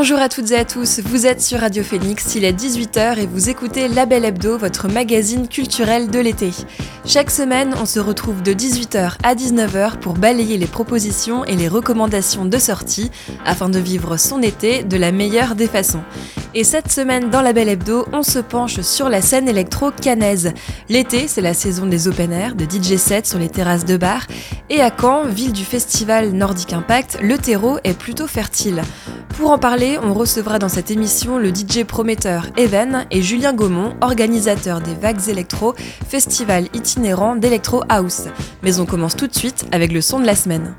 Bonjour à toutes et à tous, vous êtes sur Radio Phoenix, il est 18h et vous écoutez La Belle Hebdo, votre magazine culturel de l'été. Chaque semaine, on se retrouve de 18h à 19h pour balayer les propositions et les recommandations de sortie afin de vivre son été de la meilleure des façons. Et cette semaine, dans La Belle Hebdo, on se penche sur la scène électro canaise. L'été, c'est la saison des open air, de DJ sets sur les terrasses de bar. Et à Caen, ville du festival Nordic Impact, le terreau est plutôt fertile. Pour en parler, on recevra dans cette émission le DJ prometteur Even et Julien Gaumont, organisateur des Vagues Electro, festival itinérant d'Electro House. Mais on commence tout de suite avec le son de la semaine.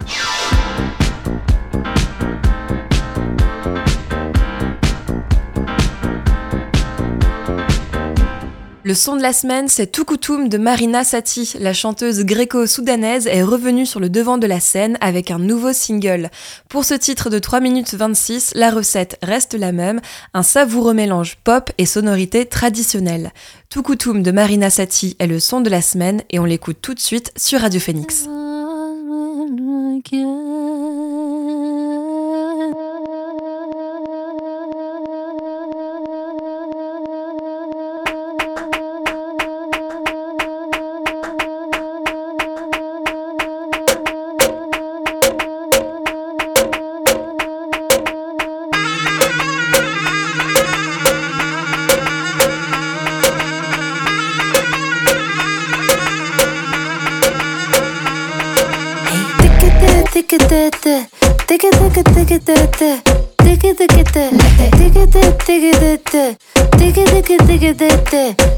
Le son de la semaine, c'est Tukutum de Marina Sati. La chanteuse gréco-soudanaise est revenue sur le devant de la scène avec un nouveau single. Pour ce titre de 3 minutes 26, la recette reste la même, un savoureux mélange pop et sonorité traditionnelle. Tukutum de Marina Sati est le son de la semaine et on l'écoute tout de suite sur Radio Phoenix.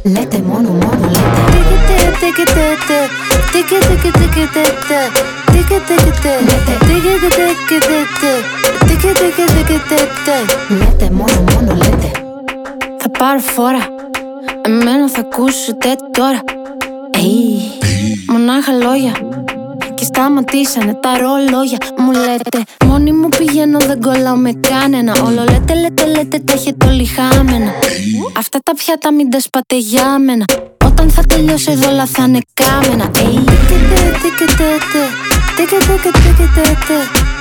Λέτε μόνο μόνο λέτε Τίκετε τίκετε τε Τίκετε και τίκετε τε Τίκετε και τε Τίκετε τίκετε τε Τίκετε και τίκετε τε μόνο μόνο λέτε Θα πάρω φορά Εμένα θα ακούσετε τώρα Ει Μονάχα λόγια και σταματήσανε τα ρολόγια Μου λέτε μόνη μου πηγαίνω δεν κολλάω με κανένα Όλο λέτε λέτε λέτε τα έχετε όλοι χάμενα Αυτά τα πιάτα μην τα σπάτε για μένα Όταν θα τελειώσει εδώ όλα θα είναι κάμενα Λέτε μόνο μόνο λέτε Tiki tiki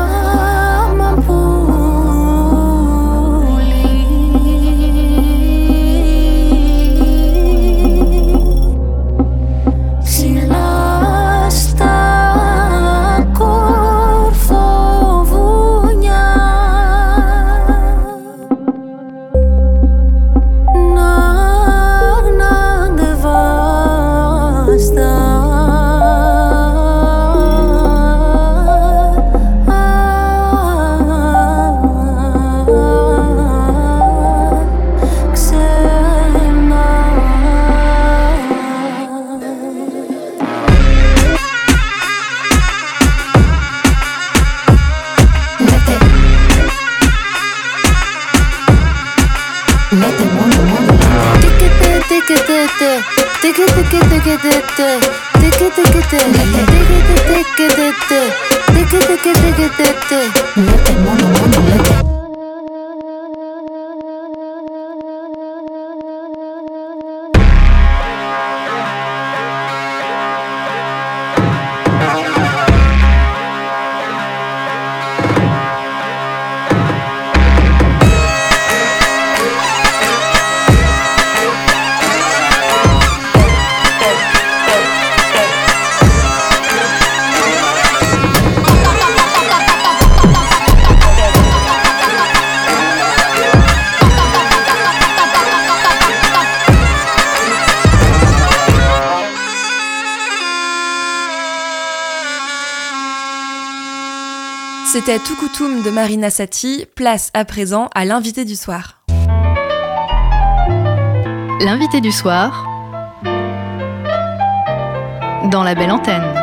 C'était Tukutum de Marina Sati. Place à présent à l'invité du soir. L'invité du soir dans la belle antenne.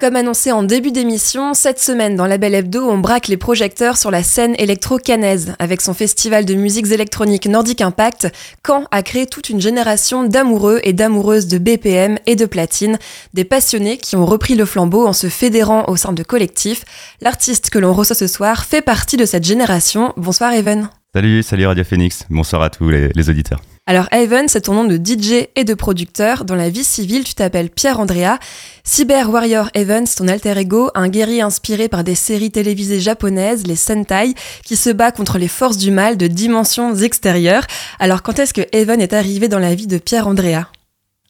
Comme annoncé en début d'émission, cette semaine dans la Belle Hebdo, on braque les projecteurs sur la scène électro-canaise. Avec son festival de musiques électroniques Nordic Impact, Caen a créé toute une génération d'amoureux et d'amoureuses de BPM et de platine, des passionnés qui ont repris le flambeau en se fédérant au sein de collectifs. L'artiste que l'on reçoit ce soir fait partie de cette génération. Bonsoir Evan. Salut, salut Radio Phoenix. Bonsoir à tous les, les auditeurs. Alors Evan, c'est ton nom de DJ et de producteur. Dans la vie civile, tu t'appelles Pierre Andrea. Cyber Warrior Evans, ton alter ego, un guerrier inspiré par des séries télévisées japonaises, les Sentai, qui se bat contre les forces du mal de dimensions extérieures. Alors quand est-ce que Evan est arrivé dans la vie de Pierre Andrea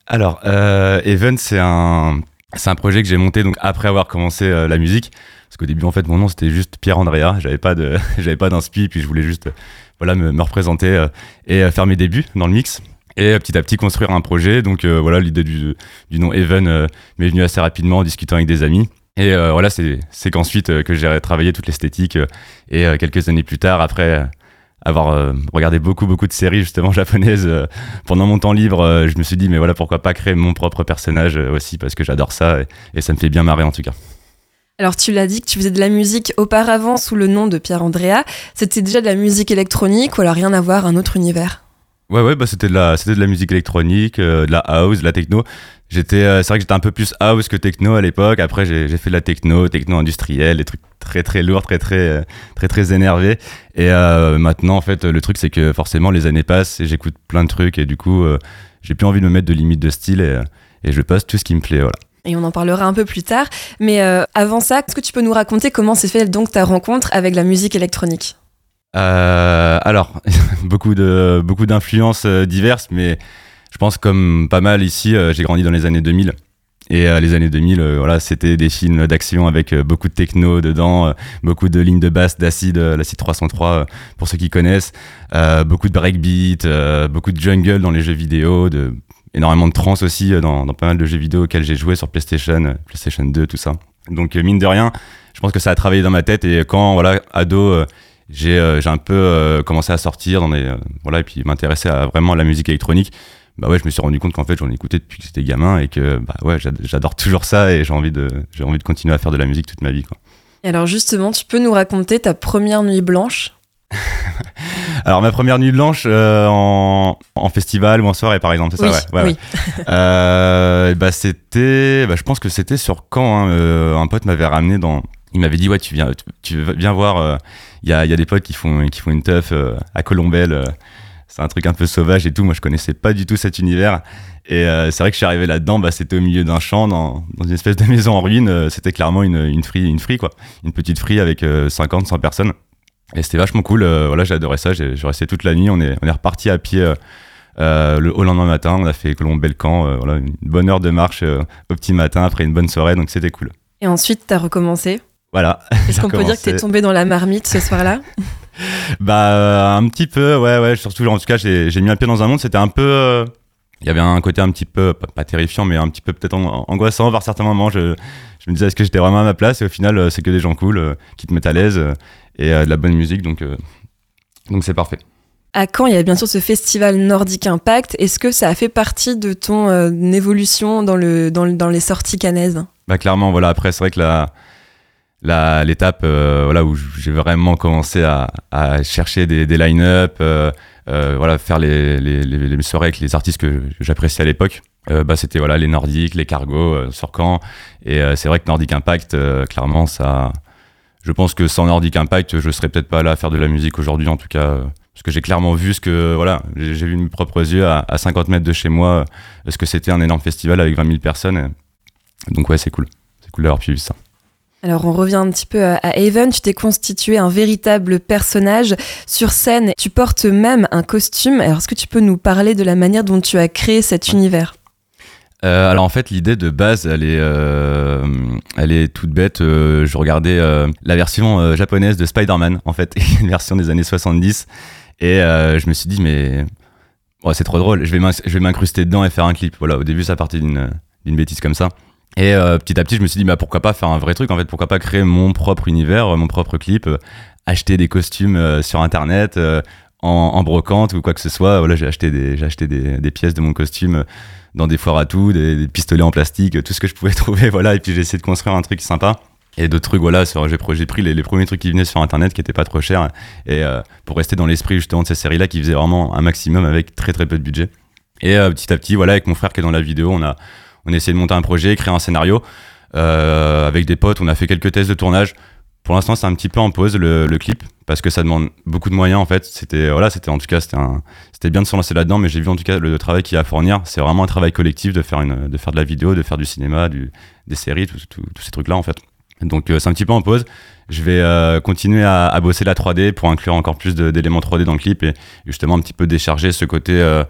Alors, euh, Evan, c'est un, un projet que j'ai monté donc après avoir commencé euh, la musique. Parce qu'au début, en fait, mon nom c'était juste Pierre Andrea. J'avais pas de, pas d'inspi, puis je voulais juste voilà, me, me représenter euh, et euh, faire mes débuts dans le mix. Et euh, petit à petit construire un projet. Donc voilà, l'idée du, du, nom Even m'est venue assez rapidement en discutant avec des amis. Et voilà, c'est qu'ensuite que j'ai travaillé toute l'esthétique. et quelques années plus tard, après avoir regardé beaucoup beaucoup de séries justement japonaises pendant mon temps libre, je me suis dit mais voilà pourquoi pas créer mon propre personnage aussi parce que j'adore ça et, et, ça me fait bien marrer en tout cas. Alors tu l'as dit que tu faisais de la musique auparavant sous le nom de Pierre Andrea. C'était déjà de la musique électronique ou alors rien à voir, un autre univers? Ouais ouais bah c'était de la c'était de la musique électronique, euh, de la house, de la techno. J'étais euh, c'est vrai que j'étais un peu plus house que techno à l'époque. Après j'ai fait de la techno, techno industrielle, des trucs très très lourds, très très euh, très très, énervés. Et maintenant en fait le truc c'est que forcément les années passent et j'écoute plein de trucs et du coup j'ai plus envie de me mettre de limites de style et, et je passe tout ce qui me plaît voilà et on en parlera un peu plus tard. Mais euh, avant ça, est-ce que tu peux nous raconter comment s'est fait donc ta rencontre avec la musique électronique? Euh, Alors, beaucoup de beaucoup d'influences euh, diverses, mais je pense comme pas mal ici, j'ai grandi dans les années 2000. Et les années 2000, voilà, c'était des films d'action avec beaucoup de techno dedans, beaucoup de lignes de basse d'acide, l'acide 303 pour ceux qui connaissent, beaucoup de breakbeat, beaucoup de jungle dans les jeux vidéo, de énormément de trance aussi euh, dans, dans, pas mal de jeux vidéo auxquels j'ai joué sur PlayStation, euh, PlayStation 2, tout ça. Donc euh, mine de rien, je pense que ça a travaillé dans ma tête et quand voilà ado j'ai un peu commencé à sortir dans des voilà et puis m'intéresser à vraiment à la musique électronique bah ouais je me suis rendu compte qu'en fait j'en écoutais depuis que j'étais gamin et que bah ouais j'adore toujours ça et j'ai envie de j'ai envie de continuer à faire de la musique toute ma vie quoi. Et alors justement tu peux nous raconter ta première nuit blanche? Alors ma première nuit blanche euh, en, en, festival ou en soirée par exemple, c'est oui, ça ouais. ouais, oui. euh, bah c'était, bah, je pense que c'était sur Caen. Hein, euh, un pote m'avait ramené dans, il m'avait dit ouais tu viens, tu, tu viens voir. Il euh, y a, y, a, des potes qui font qui font une teuf à Colombelle. c'est un truc un peu sauvage et tout. Moi je connaissais pas du tout cet univers. Et c'est vrai que je suis arrivé là-dedans, bah, c'était au milieu d'un champ, dans, dans, une espèce de maison en ruine. c'était clairement une, une free, une free quoi, une petite free avec 50, 100 personnes. Et c'était vachement cool. Euh, voilà, j'ai adoré ça. J'ai resté toute la nuit. On est, on est reparti à pied euh, euh, le, au lendemain matin. On a fait Colombe-Belcan. voilà, une bonne heure de marche au petit matin après une bonne soirée. Donc c'était cool. Et ensuite, tu as recommencé? Voilà. Est-ce qu'on peut dire que tu es tombé dans la marmite ce soir-là? Bah, un petit peu, ouais, ouais. Surtout, en tout cas, j'ai mis un pied dans un monde. C'était un peu. Il y avait un côté un petit peu, pas, terrifiant, mais un petit peu peut-être angoissant par certains moments. Je, je me disais, est-ce que j'étais vraiment à ma place? Et au final, c'est que des gens cool qui te mettent à l'aise et euh, de la bonne musique, donc euh, donc c'est parfait. À Caen, il y a bien sûr ce festival Nordic Impact? Est-ce que ça a fait partie de ton euh, évolution dans, le, dans, dans, les sorties canaises? Bah clairement, voilà. Après, c'est vrai que la, la, l'étape euh, voilà, où j'ai vraiment commencé à, à chercher des, des line-up, euh, voilà, faire les, les, les, les, soirées avec les artistes que j'appréciais à l'époque, bah, c'était voilà, les Nordiques, les Cargo sur Caen. Et c'est vrai que Nordic Impact, clairement, ça je pense que sans Nordic Impact, je serais peut-être pas là à faire de la musique aujourd'hui, en tout cas, euh, parce que j'ai clairement vu ce que, voilà, j'ai vu de mes propres yeux à, 50 mètres de chez moi, ce que c'était un énorme festival avec 20 000 personnes. donc ouais, c'est cool. C'est cool d'avoir pu vivre ça. Alors on revient un petit peu à Haven, tu t'es constitué un véritable personnage sur scène, tu portes même un costume. Alors est-ce que tu peux nous parler de la manière dont tu as créé cet univers? Euh, alors en fait l'idée de base elle est euh, elle est toute bête. Euh, je regardais la version japonaise de Spider-Man en fait, une version des années 70 et je me suis dit mais oh, c'est trop drôle. Je vais m'incruster dedans et faire un clip. Voilà au début ça partait d'une bêtise comme ça. Et petit à petit, je me suis dit, bah, pourquoi pas faire un vrai truc, en fait, pourquoi pas créer mon propre univers, mon propre clip, acheter des costumes sur Internet, en, brocante ou quoi que ce soit. Voilà, j'ai acheté, des, acheté des, pièces de mon costume dans des foires à tout, des, pistolets en plastique, tout ce que je pouvais trouver, voilà, et puis j'ai essayé de construire un truc sympa. Et d'autres trucs, voilà, j'ai, pris les, premiers trucs qui venaient sur Internet qui étaient pas trop chers, et euh, pour rester dans l'esprit justement de ces séries-là qui faisaient vraiment un maximum avec très très peu de budget. Et euh, petit à petit, voilà, avec mon frère qui est dans la vidéo, on a, on a essayé de monter un projet, créer un scénario. Euh, avec des potes, on a fait quelques tests de tournage. Pour l'instant, c'est un petit peu en pause le, clip parce que ça demande beaucoup de moyens en fait. C'était voilà, c'était en tout cas c'était bien de se lancer là-dedans, mais j'ai vu en tout cas le, travail qu'il y a à fournir. C'est vraiment un travail collectif de faire une de faire de la vidéo, de faire du cinéma, des séries, tous ces trucs là en fait. Donc euh, c'est un petit peu en pause. Je vais euh, continuer à, bosser la 3D pour inclure encore plus d'éléments 3D dans le clip et justement un petit peu décharger ce côté euh,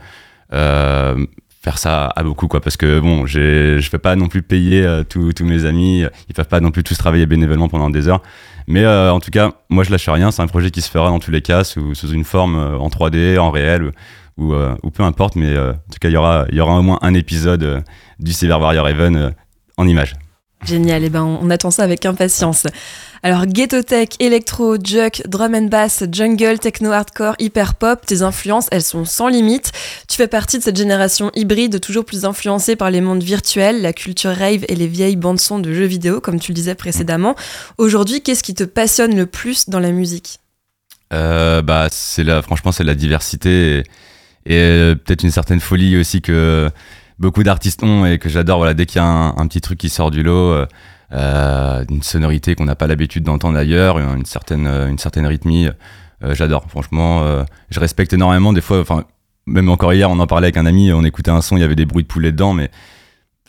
euh, faire ça à beaucoup quoi parce que bon je peux pas non plus payer euh, tous mes amis. Ils peuvent pas non plus tous travailler bénévolement pendant des heures. Mais euh, en tout cas moi je lâche rien. C'est un projet qui se fera dans tous les cas sous, une forme euh, en 3D en réel ou, euh, ou peu importe. Mais en tout cas il y aura il y aura au moins un épisode du Cyber Warrior Even en images. Génial, et ben on attend ça avec impatience. Alors ghetto tech, électro, juke, drum and bass, jungle, techno hardcore, hyper pop, tes influences, elles sont sans limite. Tu fais partie de cette génération hybride toujours plus influencée par les mondes virtuels, la culture rave et les vieilles bandes son de jeux vidéo comme tu le disais précédemment. Aujourd'hui, qu'est-ce qui te passionne le plus dans la musique? Euh, bah c'est la franchement c'est la diversité et, euh, peut-être une certaine folie aussi que beaucoup d'artistes ont et que j'adore voilà dès qu'il y a un, petit truc qui sort du lot euh, une sonorité qu'on n'a pas l'habitude d'entendre ailleurs une certaine euh, une certaine rythmie euh, j'adore franchement euh, je respecte énormément des fois enfin même encore hier on en parlait avec un ami on écoutait un son il y avait des bruits de poulet dedans mais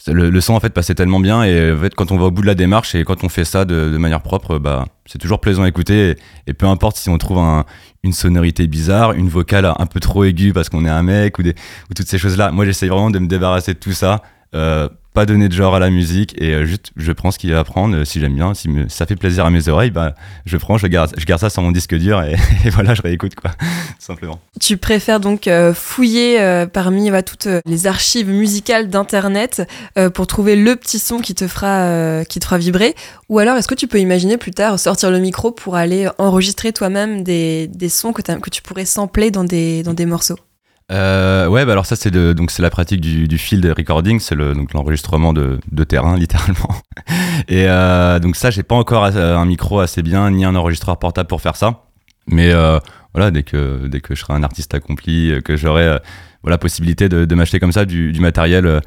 le, son en fait passait tellement bien et en fait quand on va au bout de la démarche et quand on fait ça de, manière propre bah c'est toujours plaisant à écouter et, peu importe si on trouve un, une sonorité bizarre, une vocale un peu trop aiguë parce qu'on est un mec ou, des, ou toutes ces choses-là. Moi, j'essaye vraiment de me débarrasser de tout ça. Euh, pas donner de genre à la musique et euh, juste je prends ce qu'il y a à prendre euh, si j'aime bien si ça fait plaisir à mes oreilles bah je prends je garde je garde ça sur mon disque dur et, voilà je réécoute quoi simplement. Tu préfères donc euh, fouiller parmi bah, toutes les archives musicales d'internet pour trouver le petit son qui te fera vibrer ou alors est-ce que tu peux imaginer plus tard sortir le micro pour aller enregistrer toi-même des, sons que, que tu pourrais sampler dans des, dans des morceaux? Euh, ouais, bah alors ça c'est donc c'est la pratique du, field recording, c'est le donc l'enregistrement de, de terrain littéralement. Et euh, donc ça j'ai pas encore un micro assez bien ni un enregistreur portable pour faire ça, mais euh, voilà dès que dès que je serai un artiste accompli, que j'aurai voilà possibilité de, m'acheter comme ça du, du matériel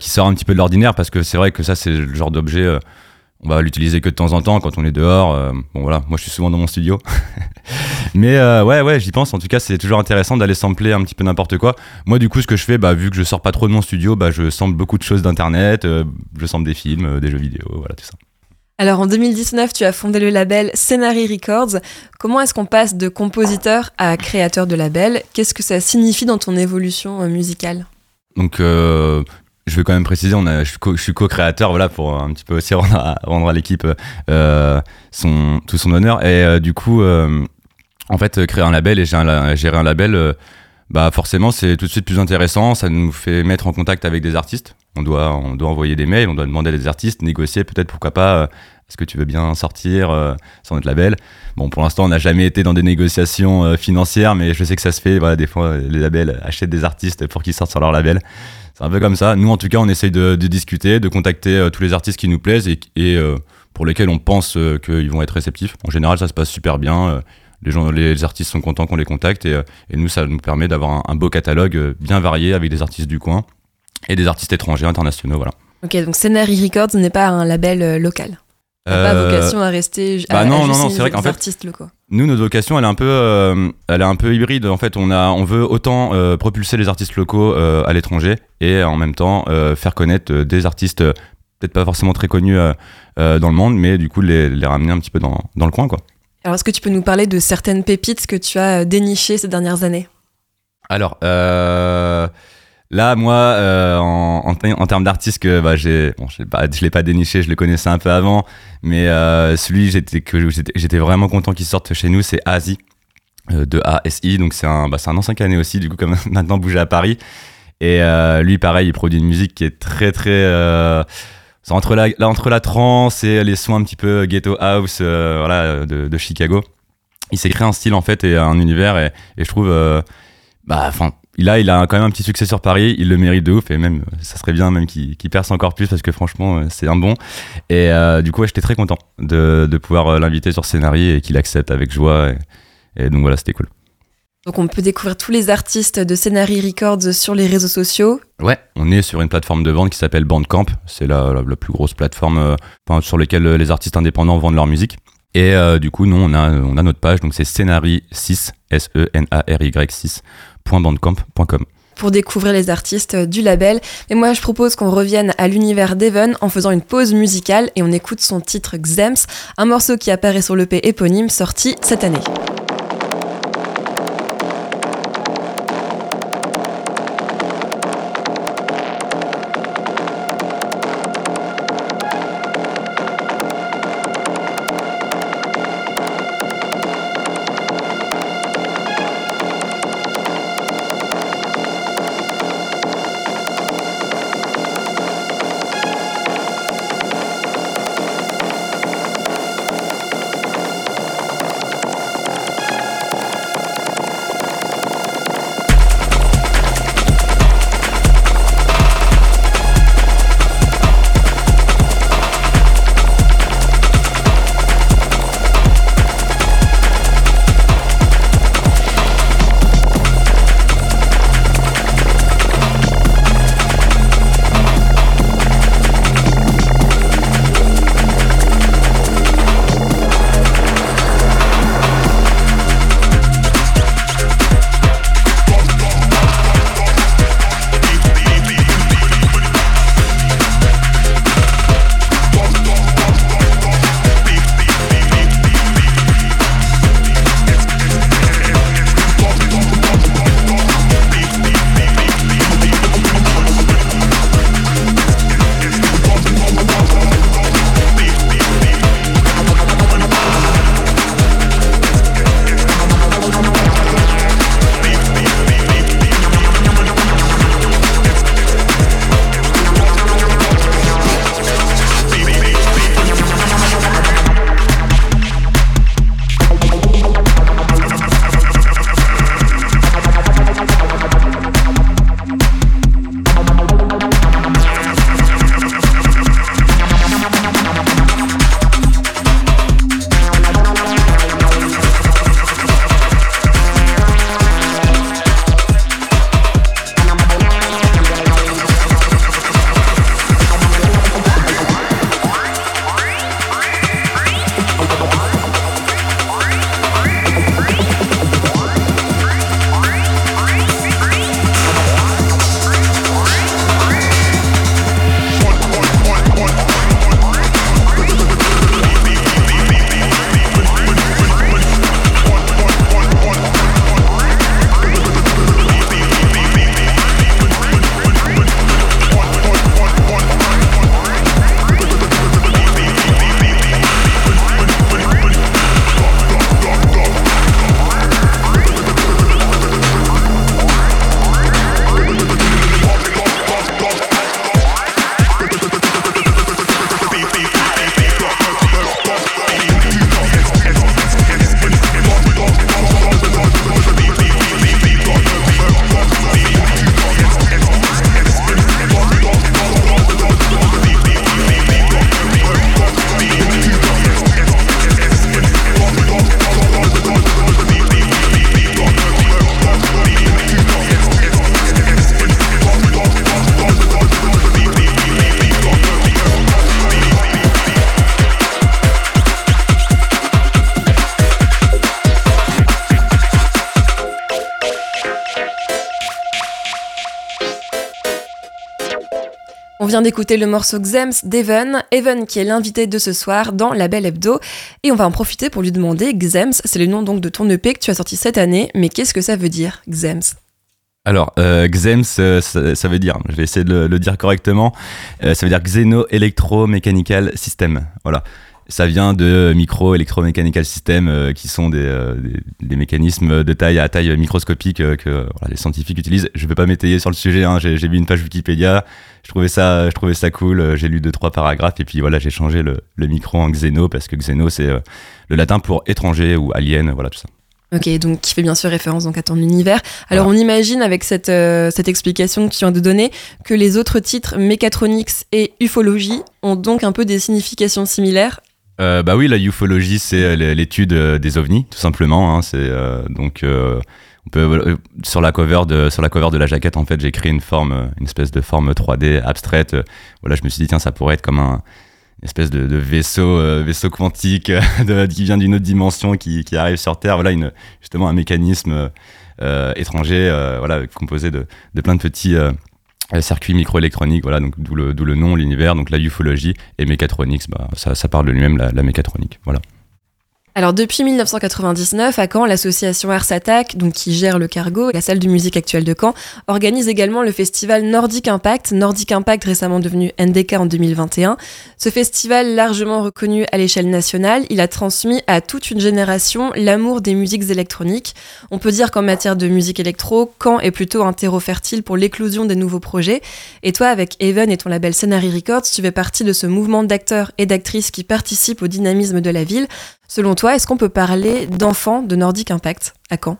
qui sort un petit peu de l'ordinaire parce que c'est vrai que ça c'est le genre d'objet on va l'utiliser que de temps en temps quand on est dehors. euh, bon voilà, moi je suis souvent dans mon studio. Mais euh, ouais, ouais, j'y pense. En tout cas, c'est toujours intéressant d'aller sampler un petit peu n'importe quoi. Moi, du coup, ce que je fais, bah, vu que je sors pas trop de mon studio, bah, je sample beaucoup de choses d'internet. euh, je sample des films, des jeux vidéo, voilà tout ça. Alors en 2019, tu as fondé le label Scenary Records. Comment est-ce qu'on passe de compositeur à créateur de label? Qu'est-ce que ça signifie dans ton évolution musicale? Donc, euh, je vais quand même préciser, on a, je suis co-créateur, voilà, pour un petit peu aussi rendre à, l'équipe euh, tout son honneur. Et euh, du coup, euh, en fait, créer un label et gérer un, label, bah forcément, c'est tout de suite plus intéressant. Ça nous fait mettre en contact avec des artistes. On doit, on doit envoyer des mails, on doit demander à des artistes, négocier peut-être pourquoi pas. Est-ce que tu veux bien sortir euh, sur notre label? Bon, pour l'instant, on n'a jamais été dans des négociations euh, financières, mais je sais que ça se fait. Voilà, des fois, euh, les labels achètent des artistes pour qu'ils sortent sur leur label. C'est un peu comme ça. Nous, en tout cas, on essaye de, discuter, de contacter euh, tous les artistes qui nous plaisent et, pour lesquels on pense qu'ils vont être réceptifs. En général, ça se passe super bien. les, gens, les artistes sont contents qu'on les contacte et, nous, ça nous permet d'avoir un, beau catalogue bien varié avec des artistes du coin et des artistes étrangers, internationaux. Voilà. Ok, donc Scenary Records n'est pas un label local. Pas Euh, vocation à rester bah à, non, à non, non, c'est vrai qu'en des fait- artistes locaux. Nous, notre vocation, elle est un peu, euh, elle est un peu hybride. En fait, on a, on veut autant euh, propulser les artistes locaux euh, à l'étranger et en même temps euh, faire connaître euh, des artistes peut-être pas forcément très connus euh, euh, dans le monde, mais du coup les, les ramener un petit peu dans, dans le coin, quoi. Alors est-ce que tu peux nous parler de certaines pépites que tu as dénichées ces dernières années? Alors euh, là, moi, euh, en, en, te- en termes d'artistes que bah, j'ai, bon, je l'ai pas, je l'ai pas déniché, je le connaissais un peu avant, mais euh, celui j'étais j'étais, vraiment content qu'il sorte chez nous, c'est Asi euh, de ASI, donc c'est un, bah, c'est un ancien canet aussi, du coup comme maintenant bougé à Paris. Et lui, pareil, il produit une musique qui est très très, c'est entre la, là, entre la trance et les sons un petit peu ghetto house voilà, de, Chicago. Il s'est créé un style en fait et un univers et, et je trouve, bah, enfin, là, il a quand même un petit succès sur Paris, il le mérite de ouf et même, ça serait bien même qu'il qu'il perce encore plus parce que franchement, euh, c'est un bon. Et euh, du coup, ouais, j'étais très content de, de pouvoir euh, l'inviter sur Scénarii et qu'il accepte avec joie. Et, et donc voilà, c'était cool. Donc on peut découvrir tous les artistes de Scenary Records sur les réseaux sociaux. Ouais, on est sur une plateforme de vente qui s'appelle Bandcamp. C'est la, la, la plus grosse plateforme euh, sur laquelle les artistes indépendants vendent leur musique. Et euh, du coup, nous, on a, on a notre page, donc c'est Scenary 6, S-E-N-A-R-Y 6.bandcamp.com. pour découvrir les artistes du label. Mais moi, je propose qu'on revienne à l'univers d'Evan en faisant une pause musicale et on écoute son titre Xems, un morceau qui apparaît sur l'EP éponyme sorti cette année. D'écouter le morceau Xems d'Evan, Evan qui est l'invité de ce soir dans La Belle Hebdo, et on va en profiter pour lui demander, Xems, c'est le nom donc de ton EP que tu as sorti cette année, mais qu'est-ce que ça veut dire, Xems? Alors, euh, Xems, euh, ça, veut dire, je vais essayer de le, le dire correctement, euh, ça veut dire Xeno Electro Mechanical System. Voilà. Ça vient de micro electromechanical system euh, qui sont des, euh, des, des, mécanismes de taille à taille microscopique euh, que voilà, les scientifiques utilisent. Je vais pas m'étayer sur le sujet, hein, j'ai vu une page Wikipédia, je trouvais ça, je trouvais ça cool, j'ai lu deux trois paragraphes et puis voilà j'ai changé le, le, micro en Xeno parce que Xeno c'est le latin pour étranger ou alien, voilà tout ça. Ok, donc qui fait bien sûr référence donc à ton univers. Alors on imagine avec cette, euh, cette explication que tu viens de donner que les autres titres Mécatronics et Ufologie ont donc un peu des significations similaires. Euh, bah oui, la ufologie c'est euh, l'étude euh, des ovnis tout simplement. Hein, c'est euh, donc on peut sur la cover de sur la cover de la jaquette en fait j'ai créé une forme une espèce de forme 3D abstraite. voilà, je me suis dit tiens ça pourrait être comme un une espèce de, de vaisseau, euh, vaisseau quantique qui vient d'une autre dimension qui, qui, arrive sur Terre. Voilà, une, justement un mécanisme euh, étranger, euh, voilà, composé de, de, plein de petits circuits microélectroniques. Voilà, donc d'où le, le, nom, l'univers, donc la ufologie et mécatronics. Bah, ça, ça parle de lui-même, la, la mécatronique. Voilà. Alors depuis 1999, à Caen, l'association Ars donc qui gère le cargo, la salle de musique actuelle de Caen, organise également le festival Nordic Impact, Nordic Impact récemment devenu NDK en 2021. Ce festival largement reconnu à l'échelle nationale, il a transmis à toute une génération l'amour des musiques électroniques. On peut dire qu'en matière de musique électro, Caen est plutôt un terreau fertile pour l'éclosion des nouveaux projets. Et toi, avec Even et ton label Scenary Records, tu fais partie de ce mouvement d'acteurs et d'actrices qui participent au dynamisme de la ville. Selon toi, est-ce qu'on peut parler d'enfants de Nordic Impact à Caen?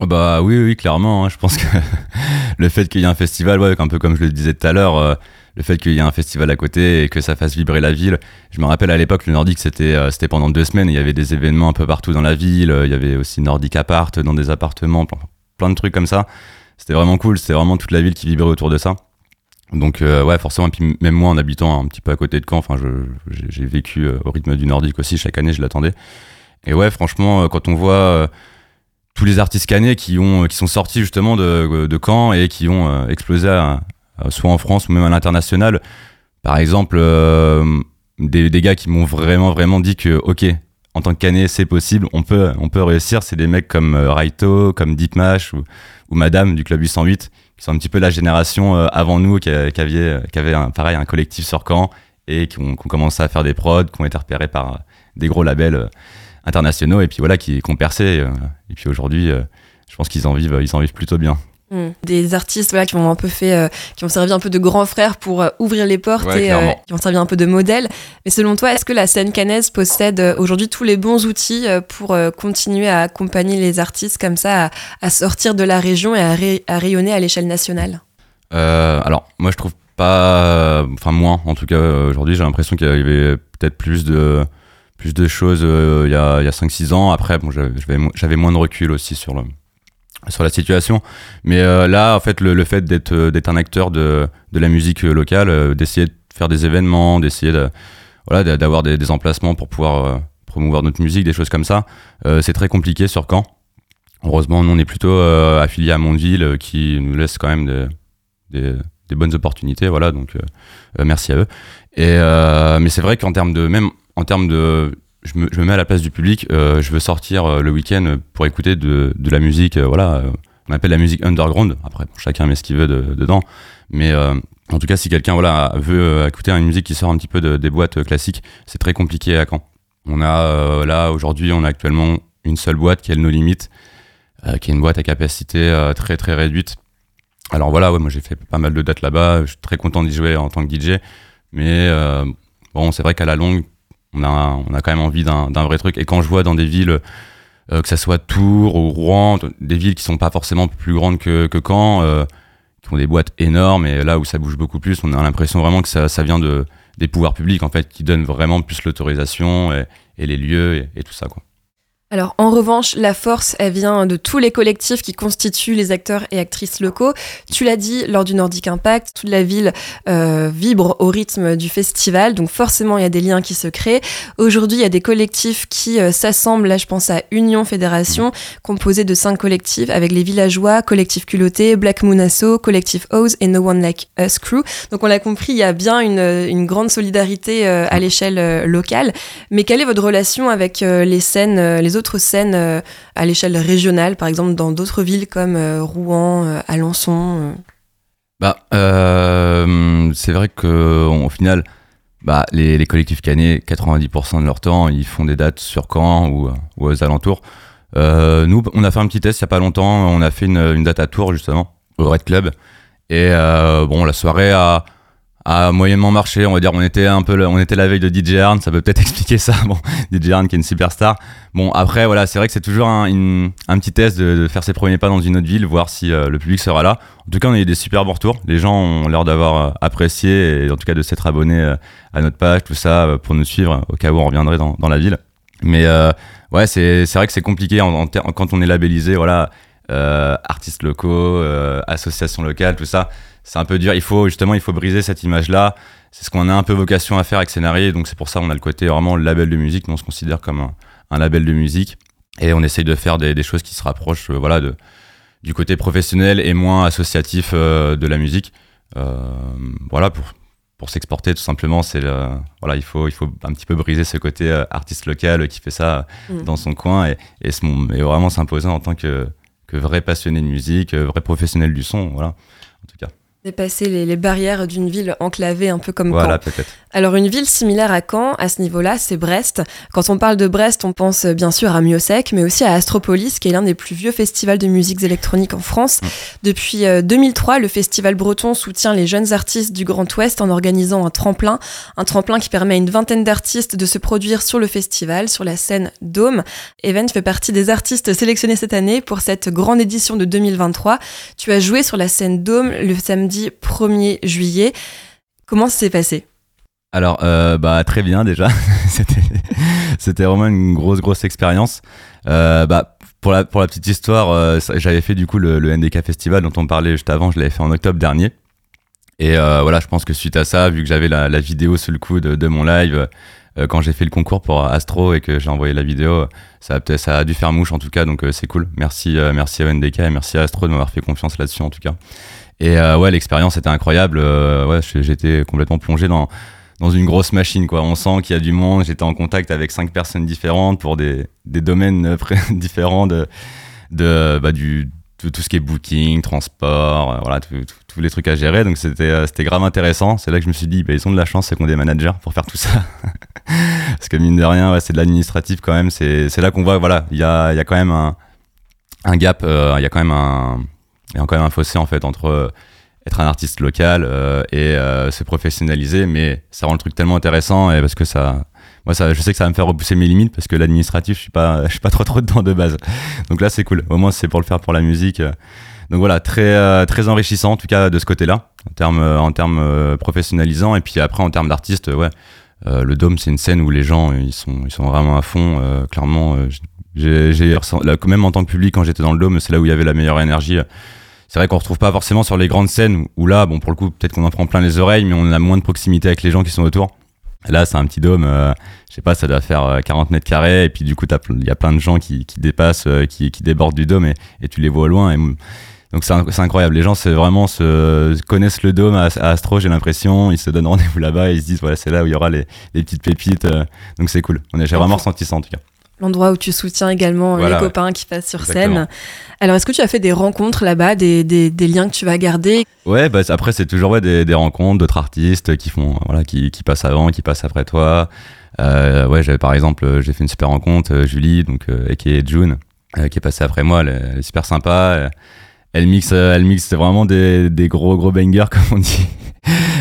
Oh bah oui, oui, clairement. Hein. Je pense que le fait qu'il y ait un festival, ouais, un peu comme je le disais tout à l'heure, euh, le fait qu'il y ait un festival à côté et que ça fasse vibrer la ville. Je me rappelle à l'époque, le Nordic, c'était euh, c'était pendant deux semaines. Il y avait des événements un peu partout dans la ville. Il y avait aussi Nordic Apart dans des appartements, plein de trucs comme ça. C'était vraiment cool. C'était vraiment toute la ville qui vibrait autour de ça. Donc euh, ouais, forcément, et puis même moi en habitant un petit peu à côté de Caen, enfin, j'ai vécu euh, au rythme du nordique aussi, chaque année je l'attendais. Et ouais, franchement, euh, quand on voit euh, tous les artistes canés qui, ont, qui sont sortis justement de, Caen et qui ont explosé soit en France ou même à l'international, par exemple, des, gars qui m'ont vraiment vraiment dit que ok, en tant que canet c'est possible, on peut, on peut réussir, c'est des mecs comme Raito, comme Deepmash ou, ou Madame du Club 808 qui sont un petit peu la génération euh, avant nous, qui, avait, qui avait un, pareil, un collectif sur Caen et qui ont, commencé à faire des prods, qui ont été repérés par euh, des gros labels euh, internationaux et puis voilà, qui, qui ont percé. et puis aujourd'hui, je pense qu'ils en vivent, ils en vivent plutôt bien. Mmh. Des artistes voilà, qui ont un peu fait, euh, qui ont servi un peu de grand frère pour euh, ouvrir les portes ouais, et euh, qui ont servi un peu de modèle. Mais selon toi, est-ce que la scène canaise possède aujourd'hui tous les bons outils pour continuer à accompagner les artistes comme ça, à, à sortir de la région et à rayonner à l'échelle nationale? Alors, moi je trouve pas, enfin moins en tout cas aujourd'hui, j'ai l'impression qu'il y avait peut-être plus de plus de choses il y a, a 5-6 ans. Après, bon, j'avais moins de recul aussi sur le, sur la situation. Mais euh, là, en fait, le, le fait d'être euh, d'être un acteur de, de la musique euh, locale, d'essayer de faire des événements, d'essayer de, voilà, d'avoir des, emplacements pour pouvoir promouvoir notre musique, des choses comme ça, c'est très compliqué sur Caen. Heureusement, nous, on est plutôt affilié à Mondeville, qui nous laisse quand même des, des, des bonnes opportunités. Voilà, donc merci à eux. Et, mais c'est vrai qu'en termes de, même en termes de je me, mets à la place du public, euh, je veux sortir euh, le week-end pour écouter de, la musique, euh, voilà, on appelle la musique underground, après chacun met ce qu'il veut de, dedans, mais en tout cas si quelqu'un voilà, veut écouter une musique qui sort un petit peu de, des boîtes classiques, c'est très compliqué à Caen. On a là aujourd'hui, on a actuellement une seule boîte qui est le No Limit, qui est une boîte à capacité très très réduite. Alors voilà, moi j'ai fait pas mal de dates là-bas, je suis très content d'y jouer en tant que DJ, mais bon, c'est vrai qu'à la longue, on a, on a quand même envie d'un vrai truc. Et quand je vois dans des villes, euh, que ça soit Tours ou Rouen, des villes qui sont pas forcément plus grandes que, Caen, euh, qui ont des boîtes énormes, et là où ça bouge beaucoup plus, on a l'impression vraiment que ça, ça vient de, des pouvoirs publics, en fait, qui donnent vraiment plus l'autorisation et, et, les lieux et, et tout ça, quoi. Alors en revanche, la force, elle vient de tous les collectifs qui constituent les acteurs et actrices locaux. Tu l'as dit lors du Nordic Impact, toute la ville euh, vibre au rythme du festival, donc forcément il y a des liens qui se créent. Aujourd'hui, il y a des collectifs qui euh, s'assemblent, là je pense à Union Fédération, composée de cinq collectifs avec les villageois, collectif culotté, Black Moon Asso, collectif Oz et No One Like Us Crew. Donc on l'a compris, il y a bien une, une grande solidarité euh, à l'échelle euh, locale. Mais quelle est votre relation avec euh, les scènes, les scènes euh, à l'échelle régionale, par exemple dans d'autres villes comme euh, Rouen, euh, Alençon bah, C'est vrai qu'au final, bah, les, collectifs canets, 90% de leur temps, ils font des dates sur Caen ou, ou aux alentours. Nous, on a fait un petit test il y a pas longtemps. On a fait une, date à Tours justement au Red Club. Et bon, la soirée a, a moyennement marché. On va dire, on était un peu, on était la veille de DJ Arn. Ça peut peut-être expliquer ça. Bon, DJ Arn qui est une superstar. Bon, après, voilà, c'est vrai que c'est toujours un, une- un petit test de, de faire ses premiers pas dans une autre ville, voir si euh, le public sera là. En tout cas, on a eu des super bons retours. Les gens ont l'air d'avoir euh, apprécié et en tout cas de s'être abonnés euh, à notre page, tout ça, pour nous suivre au cas où on reviendrait dans, dans la ville. Mais euh, ouais, c'est vrai que c'est compliqué en, quand on est labellisé, voilà, euh, artistes locaux, euh, associations locales, tout ça. C'est un peu dur. Il faut justement, il faut briser cette image-là. C'est ce qu'on a un peu vocation à faire avec Scénarii. Donc c'est pour ça on a le côté vraiment label de musique. Nous on se considère comme un, un label de musique et on essaye de faire des, des choses qui se rapprochent, euh, voilà, de du côté professionnel et moins associatif euh, de la musique. Euh, voilà pour pour s'exporter tout simplement c'est voilà il faut il faut un petit peu briser ce côté artiste local qui fait ça Mm. dans son coin et, et, et vraiment s'imposer en tant que que vrai passionné de musique vrai professionnel du son voilà Dépasser les, les barrières d'une ville enclavée, un peu comme voilà Caen. peut-être Alors une ville similaire à Caen, à ce niveau-là, c'est Brest. Quand on parle de Brest, on pense euh, bien sûr à Miosec, mais aussi à Astropolis, qui est l'un des plus vieux festivals de musique électronique en France. Mm. Depuis euh, 2003, le festival breton soutient les jeunes artistes du Grand Ouest en organisant un tremplin, un tremplin qui permet à une vingtaine d'artistes de se produire sur le festival, sur la scène Dôme. Even fait partie des artistes sélectionnés cette année pour cette grande édition de 2023. Tu as joué sur la scène Dôme le samedi 1er juillet. Comment ça s'est passé Alors, euh, bah, très bien déjà. C'était vraiment une grosse, grosse expérience. Euh, bah, pour, la, pour la petite histoire, euh, j'avais fait du coup le, NDK Festival dont on parlait juste avant, je l'avais fait en octobre dernier. Et voilà, je pense que suite à ça, vu que j'avais la, vidéo sous le coude de, mon live, quand j'ai fait le concours pour Astro et que j'ai envoyé la vidéo, ça a, ça a dû faire mouche en tout cas, donc c'est cool. Merci, merci à NDK et merci à Astro de m'avoir fait confiance là-dessus en tout cas. Et euh, ouais, l'expérience était incroyable. Euh, ouais, j'étais complètement plongé dans dans une grosse machine quoi. On sent qu'il y a du monde. J'étais en contact avec cinq personnes différentes pour des, des domaines euh, différents de de bah, du tout ce qui est booking, transport, euh, voilà, tous les trucs à gérer. Donc c'était c'était grave intéressant. C'est là que je me suis dit, bah, ils ont de la chance, c'est qu'on des managers pour faire tout ça. Parce que mine de rien, ouais, c'est de l'administratif quand même. C'est là qu'on voit, voilà, il y a, y a quand même un, un gap, il y a quand même un, il y a quand même un fossé en fait entre euh, être un artiste local euh, et euh, se professionnaliser. Mais ça rend le truc tellement intéressant et parce que ça, moi, ça, je sais que ça va me faire repousser mes limites parce que l'administratif, je suis pas, je suis pas trop trop dedans de base. Donc là, c'est cool. Au moins, c'est pour le faire pour la musique. Donc voilà, très très enrichissant en tout cas de ce côté-là, en termes en termes professionnalisants. Et puis après, en termes d'artistes, ouais, euh, le Dôme, c'est une scène où les gens ils sont ils sont vraiment à fond. euh, clairement, euh, j'ai même en tant que public quand j'étais dans le Dôme, c'est là où il y avait la meilleure énergie. C'est vrai qu'on retrouve pas forcément sur les grandes scènes où là, bon pour le coup, peut-être qu'on en prend plein les oreilles, mais on a moins de proximité avec les gens qui sont autour. Là, c'est un petit dôme, euh, je sais pas, ça doit faire euh, 40 mètres carrés, et puis du coup, il y a plein de gens qui, qui dépassent, euh, qui, qui débordent du dôme, et, et tu les vois au loin. Et, donc c'est inc- c'est incroyable. Les gens, c'est vraiment se, connaissent le dôme à, Astro, j'ai l'impression. Ils se donnent rendez-vous là-bas, et ils se disent, voilà, c'est là où il y aura les, les petites pépites. euh, donc c'est cool. J'ai vraiment ressenti ça en tout cas. L'endroit où tu soutiens également euh, Voilà, les copains qui passent sur Exactement. scène. Alors, est-ce que tu as fait des rencontres là-bas, des, des, des liens que tu vas garder? Ouais, bah, après, c'est toujours ouais, des, des rencontres d'autres artistes qui font, voilà, qui, qui passent avant, qui passent après toi. Euh, ouais, j'avais par exemple, euh, j'ai fait une super rencontre, Julie, donc, euh, qui est June, euh, qui est passée après moi. Elle, est- elle est super sympa. Elle mixe, elle mixe vraiment des, des gros, gros bangers, comme on dit.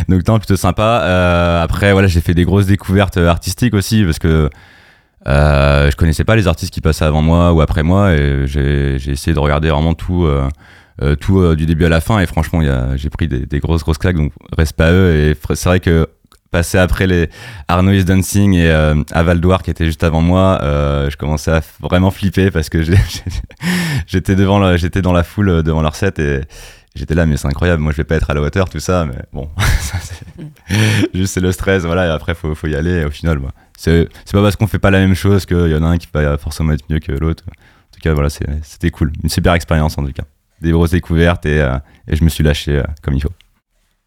donc, non, plutôt sympa. Après, voilà, j'ai fait des grosses découvertes artistiques aussi, parce que euh, je connaissais pas les artistes qui passaient avant moi ou après moi, et j'ai essayé de regarder vraiment tout. euh, euh, tout euh, du début à la fin et franchement j'ai pris des, des grosses grosses claques donc respect à eux et c'est vrai que passer après les Arnaud is Dancing et euh, Aval Douar qui était juste avant moi je commençais à vraiment flipper parce que j'étais devant j'étais dans la foule devant leur set et j'étais là mais c'est incroyable moi je vais pas être à la hauteur tout ça mais bon. Ça, c'est- juste c'est le stress voilà et après faut, faut y aller et au final bah, c'est c'est pas parce qu'on fait pas la même chose qu'il y en a un qui va forcément être mieux que l'autre. En tout cas voilà c'est- c'était cool. Une super expérience en tout cas. Des grosses découvertes et, euh, et je me suis lâché euh, comme il faut.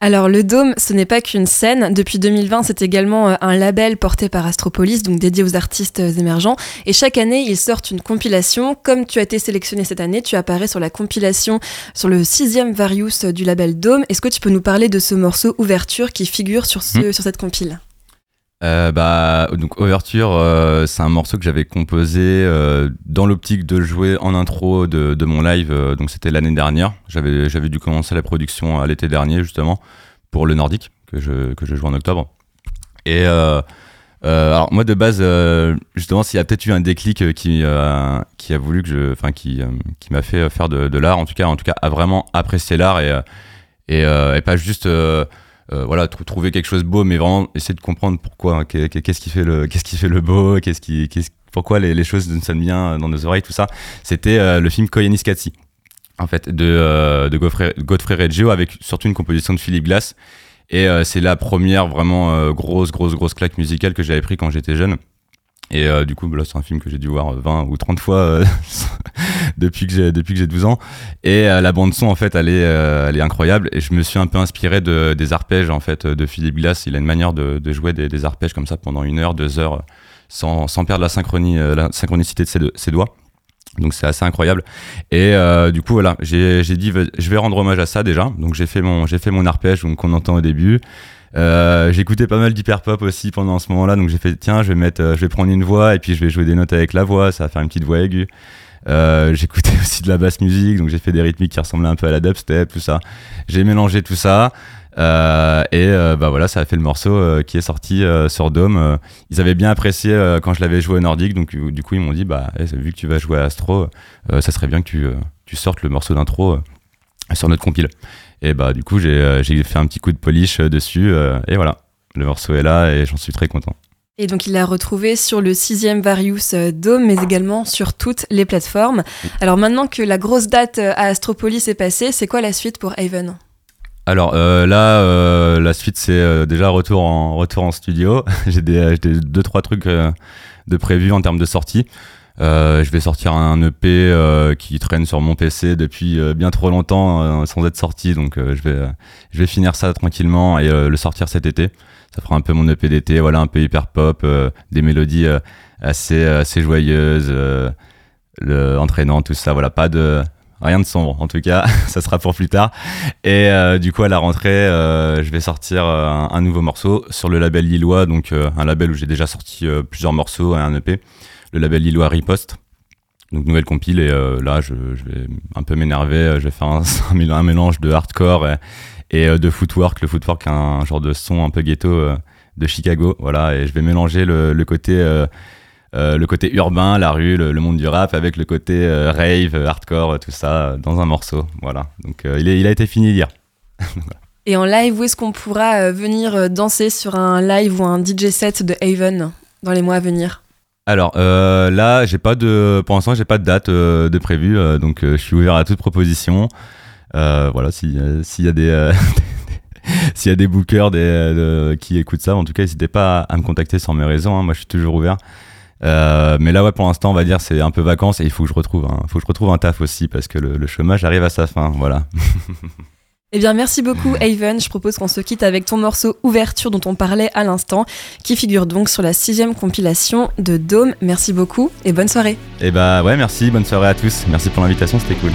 Alors, le Dôme, ce n'est pas qu'une scène. Depuis 2020, c'est également euh, un label porté par Astropolis, donc dédié aux artistes euh, émergents. Et chaque année, ils sortent une compilation. Comme tu as été sélectionné cette année, tu apparais sur la compilation, sur le sixième Various euh, du label Dôme. Est-ce que tu peux nous parler de ce morceau Ouverture qui figure sur, ce, sur cette compile? Euh, bah, donc Ouverture, euh, c'est un morceau que j'avais composé euh, dans l'optique de jouer en intro de, mon live. donc c'était l'année dernière. J'avais dû commencer la production à l'été dernier justement pour le Nordique que je joue en octobre. Et alors moi de base, justement, s'il y a peut-être eu un déclic qui a voulu que je, enfin qui m'a fait faire de, l'art, en tout cas, en tout cas, à vraiment apprécier l'art et pas juste euh, euh, voilà trou- trouver quelque chose de beau mais vraiment essayer de comprendre pourquoi hein, qu'est- qu'est-ce qui fait le qu'est-ce qui fait le beau qu'est-ce qui qu'est-ce- pourquoi les, les choses sonnent bien dans nos oreilles tout ça. C'était euh, le film Koyanis Katsi en fait de euh, de Godfrey, Godfrey Reggio avec surtout une composition de Philippe Glass. Et euh, c'est la première vraiment euh, grosse grosse grosse claque musicale que j'avais pris quand j'étais jeune et euh, du coup bah c'est un film que j'ai dû voir 20 ou 30 fois euh, depuis que j'ai depuis que j'ai 12 ans. Et euh, la bande son en fait elle est euh, elle est incroyable. Et je me suis un peu inspiré de des arpèges en fait de Philippe Glass. Il a une manière de, de jouer des, arpèges comme ça pendant une heure deux heures sans, sans perdre la synchronie euh, la synchronicité de ses, deux- ses doigts. Donc c'est assez incroyable. Et euh, du coup voilà j'ai j'ai dit je vais rendre hommage à ça déjà. Donc j'ai fait mon j'ai fait mon arpège donc qu'on entend au début euh, j'écoutais pas mal d'hyper pop aussi pendant ce moment-là, donc j'ai fait tiens, je vais mettre, euh, je vais prendre une voix et puis je vais jouer des notes avec la voix, ça va faire une petite voix aiguë. Euh, j'écoutais aussi de la basse musique, donc j'ai fait des rythmiques qui ressemblaient un peu à la dubstep, tout ça. J'ai mélangé tout ça et bah voilà, ça a fait le morceau qui est sorti sur Dome. Ils avaient bien apprécié quand je l'avais joué au Nordique, donc du coup ils m'ont dit bah eh, vu que tu vas jouer à Astro, ça serait bien que tu, tu sortes le morceau d'intro sur notre compile. Et bah du coup j'ai euh, j'ai fait un petit coup de polish euh, dessus euh, et voilà, le morceau est là et j'en suis très content. Et donc il l'a retrouvé sur le sixième Various Dome, mais également sur toutes les plateformes. Alors maintenant que la grosse date à Astropolis est passée, c'est quoi la suite pour Haven? Alors euh, là, euh, la suite c'est euh, déjà retour en retour en studio. j'ai des, des deux trois trucs de prévus en termes de sortie. Euh, je vais sortir un EP euh, qui traîne sur mon PC depuis euh, bien trop longtemps euh, sans être sorti, donc euh, je vais je vais finir ça tranquillement et le sortir cet été. Ça fera un peu mon EP d'été, voilà un peu hyper pop, des mélodies assez assez joyeuses, le, entraînantes, tout ça. Voilà, pas de rien de sombre en tout cas. ça sera pour plus tard. Et euh, du coup, à la rentrée, euh, je vais sortir un, un nouveau morceau sur le label Lillois, donc euh, un label où j'ai déjà sorti plusieurs morceaux et un EP, le label Lillois Riposte. Donc nouvelle compile et euh, là je, vais un peu m'énerver, euh, je vais faire un, un mél- un mélange de hardcore et, euh, de footwork. Le footwork un, genre de son un peu ghetto de Chicago, voilà, et je vais mélanger le, côté le côté urbain, la rue, le, monde du rap, avec le côté rave, hardcore, tout ça, dans un morceau. Voilà. Donc il, a été fini hier. Et en live, où est-ce qu'on pourra venir danser sur un live ou un DJ set de Haven dans les mois à venir? Alors euh, là, j'ai pas de, pour l'instant, j'ai pas de date euh, de prévu, euh, donc je suis ouvert à toute proposition. Voilà, si, s'il y a des, s'il y a des bookers qui écoutent ça, en tout cas, n'hésitez pas à, me contacter sur mes réseaux. hein, moi, je suis toujours ouvert. Mais là, ouais, pour l'instant, on va dire, c'est un peu vacances et il faut que je retrouve, un, faut que je retrouve un taf aussi parce que le, le chômage arrive à sa fin. Voilà. Eh bien, merci beaucoup, Haven. Je propose qu'on se quitte avec ton morceau Ouverture dont on parlait à l'instant, qui figure donc sur la sixième compilation de Dome. Merci beaucoup et bonne soirée. Et bah ouais, merci, bonne soirée à tous. Merci pour l'invitation, c'était cool.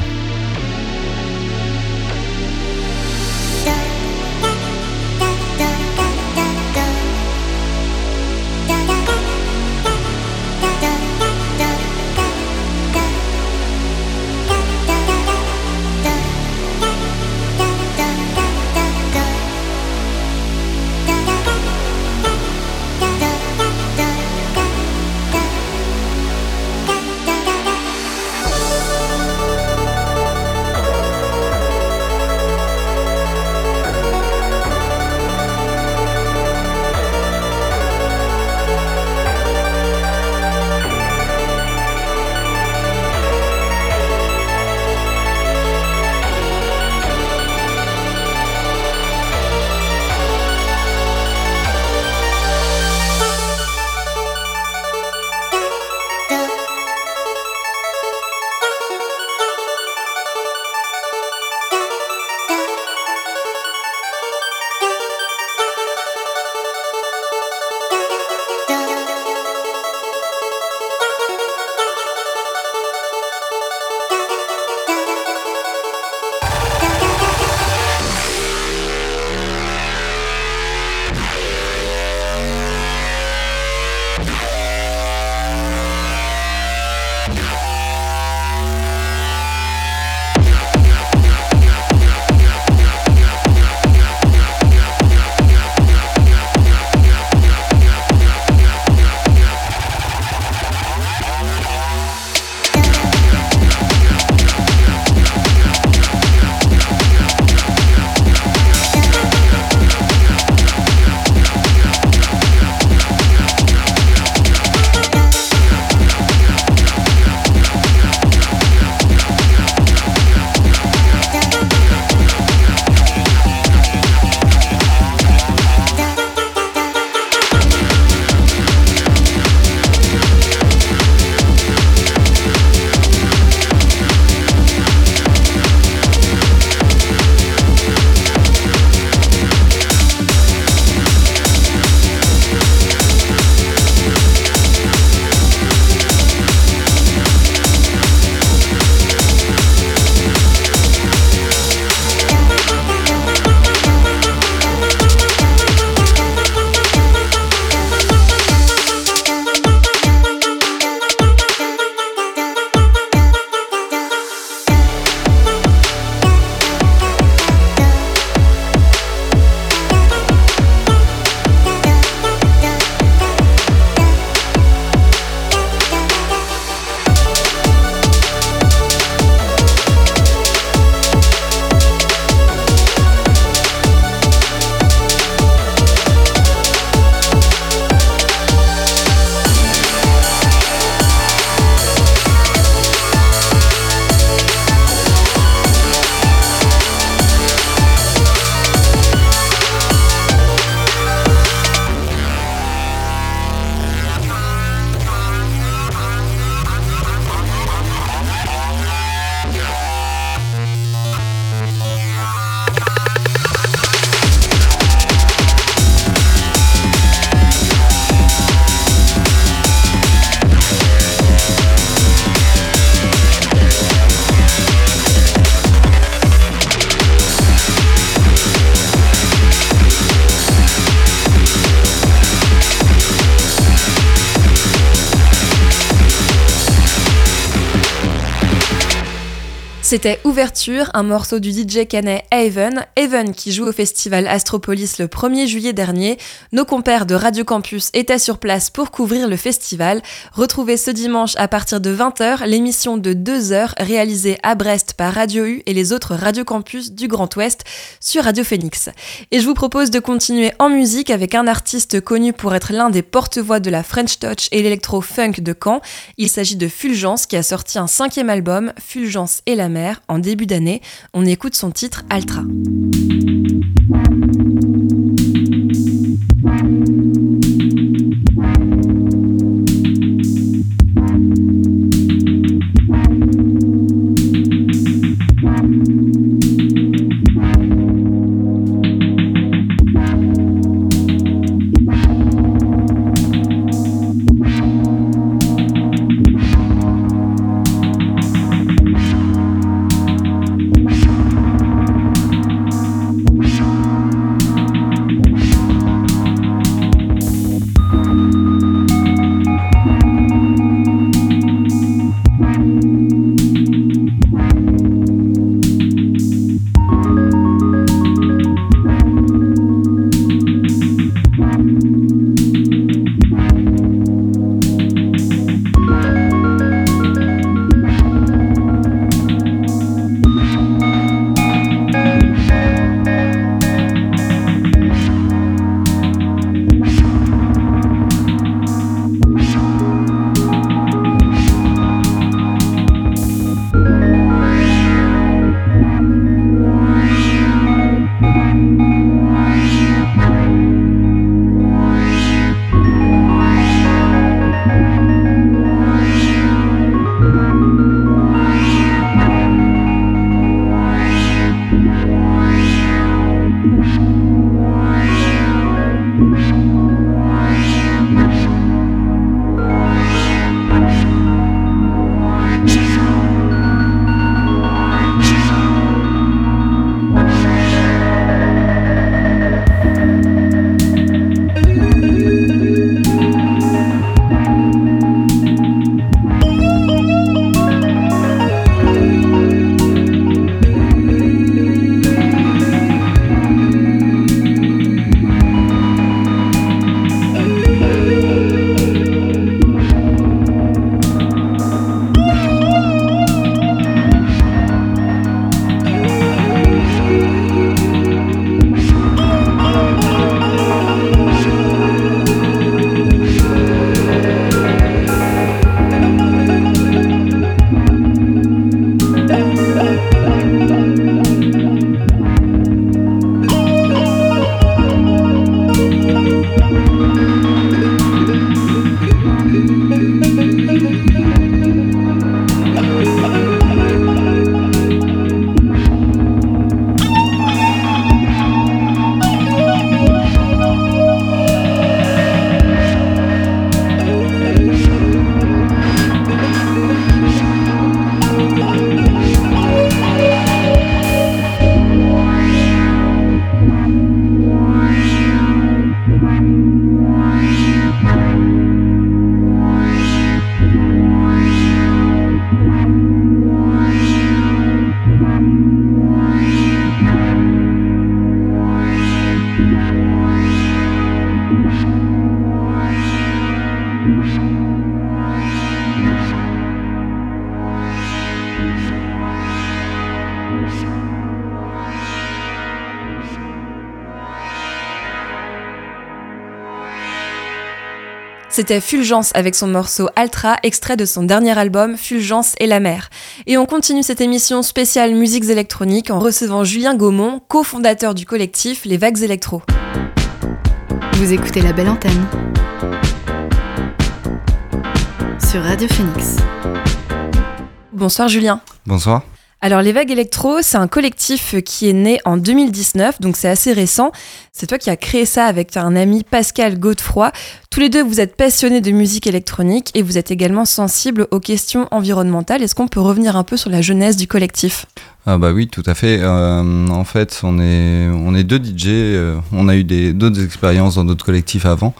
C'était Ouverture, un morceau du DJ canet Haven, Haven qui joue au festival Astropolis le 1er juillet dernier. Nos compères de Radio Campus étaient sur place pour couvrir le festival. Retrouvez ce dimanche à partir de 20h l'émission de 2 heures réalisée à Brest par Radio U et les autres Radio Campus du Grand Ouest sur Radio Phoenix. Et je vous propose de continuer en musique avec un artiste connu pour être l'un des porte-voix de la French Touch et l'électro-funk de Caen. Il s'agit de Fulgence qui a sorti un cinquième album, Fulgence et la en début d'année. On écoute son titre Altra. C'était Fulgence avec son morceau Altra, extrait de son dernier album Fulgence et la mer. Et on continue cette émission spéciale musiques électroniques en recevant Julien Gaumont, cofondateur du collectif Les Vagues Électro. Vous écoutez la belle antenne sur Radio Phoenix. Bonsoir Julien. Bonsoir. Alors les Vagues Électro, c'est un collectif qui est né en 2019, donc c'est assez récent. C'est toi qui as créé ça avec un ami Pascal Godefroy. Tous les deux, vous êtes passionnés de musique électronique et vous êtes également sensibles aux questions environnementales. Est-ce qu'on peut revenir un peu sur la jeunesse du collectif? Ah bah oui, tout à fait. Euh, en fait, on est, on est deux DJ. Euh, on a eu d'autres expériences dans d'autres collectifs avant.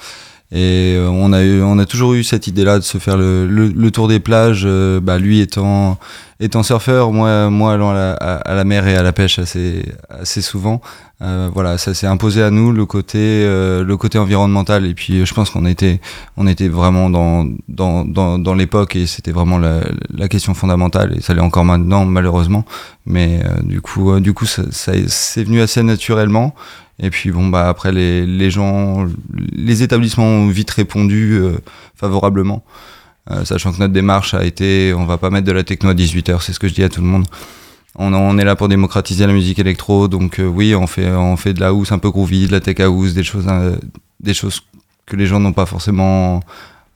Et euh, on a, eu, on a toujours eu cette idée-là de se faire le, le, le tour des plages, euh, bah, lui étant, étant surfeur, moi, moi allant à la, à, la, mer et à la pêche assez, assez souvent. Euh, voilà, ça s'est imposé à nous le côté, euh, le côté environnemental. Et puis je pense qu'on était, on était vraiment dans, dans, dans, dans l'époque et c'était vraiment la, la, question fondamentale. Et ça l'est encore maintenant, malheureusement. Mais euh, du coup, du coup, ça, ça c'est venu assez naturellement. Et puis bon bah après les, les gens, les établissements ont vite répondu euh, favorablement, euh, sachant que notre démarche a été, on va pas mettre de la techno à 18 h c'est ce que je dis à tout le monde. On, est là pour démocratiser la musique électro, donc euh, oui on fait on fait de la house un peu groovy, de la tech house, des choses des choses que les gens n'ont pas forcément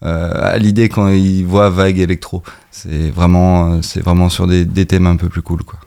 à l'idée quand ils voient vague électro. C'est vraiment c'est vraiment sur des, des thèmes un peu plus cool quoi.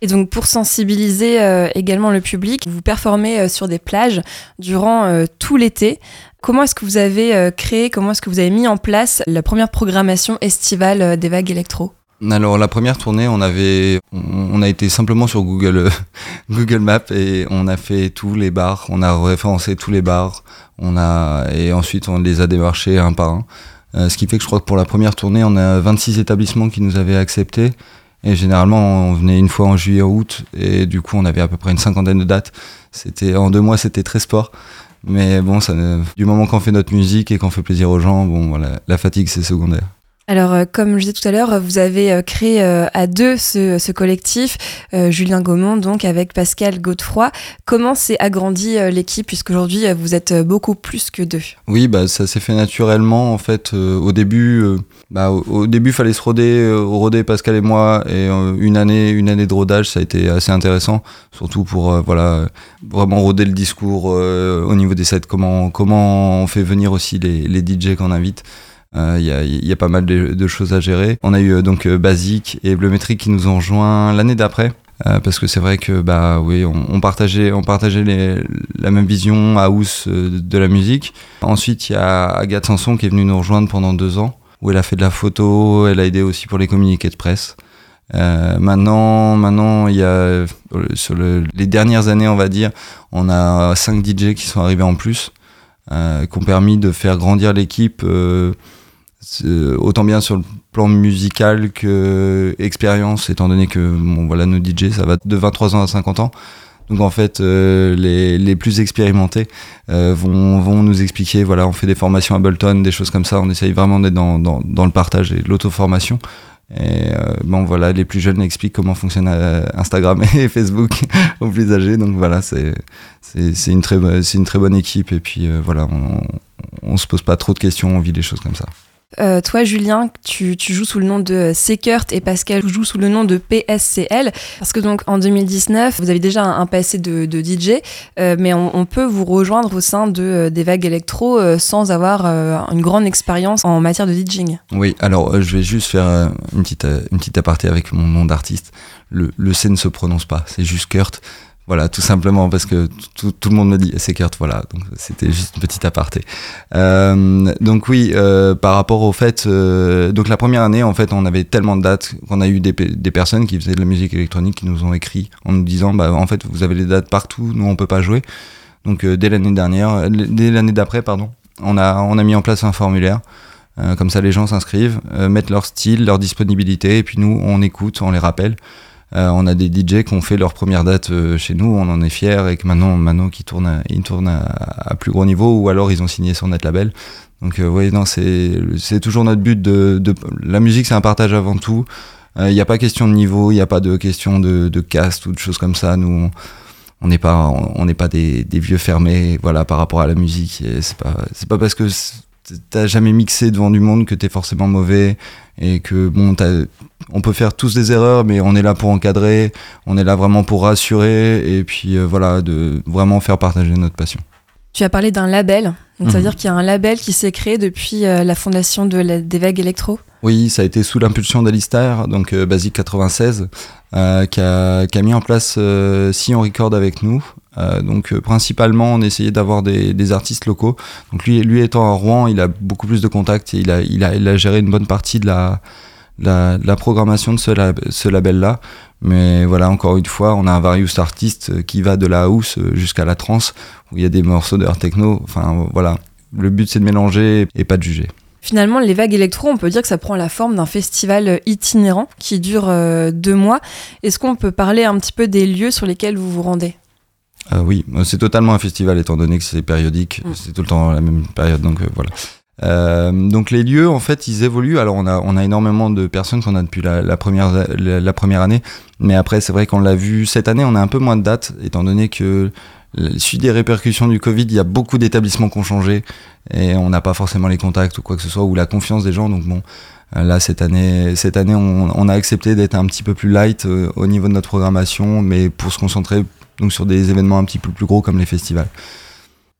Et donc pour sensibiliser euh, également le public, vous performez euh, sur des plages durant euh, tout l'été. Comment est-ce que vous avez créé, comment est-ce que vous avez mis en place la première programmation estivale des vagues électro? Alors la première tournée, on avait, on, a été simplement sur Google, Google Maps et on a fait tous les bars, on a référencé tous les bars, on a et ensuite on les a démarchés un par un. ce qui fait que je crois que pour la première tournée, on a 26 établissements qui nous avaient acceptés et généralement, on venait une fois en juillet, août, et du coup, on avait à peu près une cinquantaine de dates. C'était en deux mois, c'était très sport. Mais bon, du moment qu'on fait notre musique et qu'on fait plaisir aux gens, la fatigue, c'est secondaire. Alors, euh, comme je disais tout à l'heure, vous avez euh, créé euh, à deux ce, collectif, Julien Gaumont, donc avec Pascal Godefroy. Comment s'est agrandi l'équipe, puisqu'aujourd'hui vous êtes beaucoup plus que deux? Oui, bah, ça s'est fait naturellement. En fait, au début, bah, au, début, fallait se roder, roder Pascal et moi, et une année, une année de rodage, ça a été assez intéressant, surtout pour voilà vraiment roder le discours au niveau des sets. Comment comment on fait venir aussi les, les DJ qu'on invite. Il euh, y, a, pas mal de, choses à gérer. On a eu euh, donc euh, Basic et Bleumétrique qui nous ont rejoint l'année d'après. Euh, parce que c'est vrai que bah oui on, partageait on partageait la même vision house de la musique ensuite il y a Agathe Sanson qui est venue nous rejoindre pendant deux ans où elle a fait de la photo elle a aidé aussi pour les communiqués de presse euh, maintenant maintenant il y a sur le, les dernières années on va dire on a cinq DJ qui sont arrivés en plus euh, qui ont permis de faire grandir l'équipe autant bien sur le plan musical que expérience, étant donné que voilà, nos DJ, ça va de 23 ans à 50 ans. Donc en fait, euh, les, les, plus expérimentés euh, vont, vont, nous expliquer, voilà, on fait des formations à Bolton, des choses comme ça, on essaye vraiment d'être dans, dans, dans, le partage et l'auto-formation. Et euh, bon voilà, les plus jeunes expliquent comment fonctionne euh, Instagram et Facebook aux plus âgés. Donc voilà, c'est une très une très bonne équipe et puis euh, voilà, on, on se pose pas trop de questions, on vit les choses comme ça. Euh, toi, Julien, tu, joues sous le nom de Sekert et Pascal joue sous le nom de PSCL. Parce que donc en 2019, vous avez déjà un, passé de, DJ, euh, mais on, peut vous rejoindre au sein de, euh, des vagues électro sans avoir une grande expérience en matière de DJing. Oui, alors je vais juste faire une petite, une petite aparté avec mon nom d'artiste. Le, le C ne se prononce pas, c'est juste Kurt. Voilà, tout simplement parce que tout, le monde me dit c'est Kurt, voilà. Donc c'était juste une petite aparté. Euh, donc oui, euh, par rapport au fait, euh, donc la première année en fait, on avait tellement de dates qu'on a eu des, personnes qui faisaient de la musique électronique qui nous ont écrit en nous disant bah en fait vous avez les dates partout, nous on peut pas jouer. Donc euh, dès l'année dernière, euh, dès l'année d'après pardon, on a on a mis en place un formulaire. Euh, comme ça les gens s'inscrivent, mettent leur style, leur disponibilité et puis nous on écoute, on les rappelle. Euh, on a des DJ qui ont fait leur première date euh, chez nous, on en est fiers et que maintenant, ils tournent à, plus gros niveau ou alors ils ont signé sur net label. Donc euh, oui, non, c'est toujours notre but de, la musique, c'est un partage avant tout. Il n'y a pas question de niveau, il n'y a pas de question de, de cast ou de choses comme ça. Nous, on n'est pas des, vieux fermés, voilà, par rapport à la musique. C'est pas pas parce que t'as jamais mixé devant du monde que t'es forcément mauvais et que bon on peut faire tous des erreurs mais on est là pour encadrer on est là vraiment pour rassurer et puis euh, voilà de vraiment faire partager notre passion. Tu as parlé d'un label. Donc ça veut mmh. dire qu'il y a un label qui s'est créé depuis euh, la fondation de la, des vagues électro oui ça a été sous l'impulsion d'Alistair donc euh, Basic 96 euh, qui, a, qui, a, mis en place Sion Record avec nous euh, donc euh, principalement, on essayait d'avoir des, artistes locaux. Donc lui, lui étant à Rouen, il a beaucoup plus de contacts et il a, il a, il a géré une bonne partie de la, la, programmation de ce, lab, ce label-là. Mais voilà, encore une fois, on a un various artiste qui va de la house jusqu'à la trance, où il y a des morceaux de techno. Enfin voilà, Le but c'est de mélanger et pas de juger. Finalement, les vagues électro, on peut dire que ça prend la forme d'un festival itinérant qui dure euh, deux mois. Est-ce qu'on peut parler un petit peu des lieux sur lesquels vous vous rendez? Euh, Oui, c'est totalement un festival étant donné que c'est périodique, Mm. c'est tout le temps la même période, donc euh, voilà. Euh, donc les lieux, en fait, ils évoluent. Alors on a, on a énormément de personnes qu'on a depuis la, la première, la, la première année, mais après c'est vrai qu'on l'a vu cette année, on a un peu moins de dates, étant donné que suite des répercussions du Covid, il y a beaucoup d'établissements qui ont changé et on n'a pas forcément les contacts ou quoi que ce soit ou la confiance des gens. Donc bon, euh, là cette année, cette année, on, on a accepté d'être un petit peu plus light euh, au niveau de notre programmation, mais pour se concentrer donc sur des événements un petit peu plus gros comme les festivals.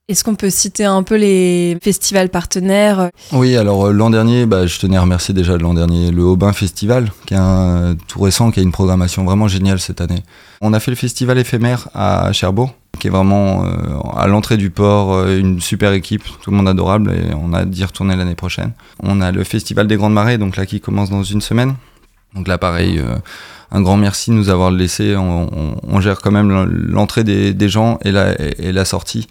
Est-ce qu'on peut citer un peu les festivals partenaires? Oui, alors euh, l'an dernier, bah, je tenais à remercier déjà l'an dernier le Aubin Festival, qui est un tout récent, qui a une programmation vraiment géniale cette année. On a fait le festival éphémère à Cherbourg, qui est vraiment euh, à l'entrée du port, euh, une super équipe, tout le monde adorable, et on a d'y retourner l'année prochaine. On a le festival des Grandes Marées, donc là qui commence dans une semaine. Donc là, pareil, euh, un grand merci de nous avoir laissé. On, on, on gère quand même l'entrée des, des, gens et la, et, et la sortie.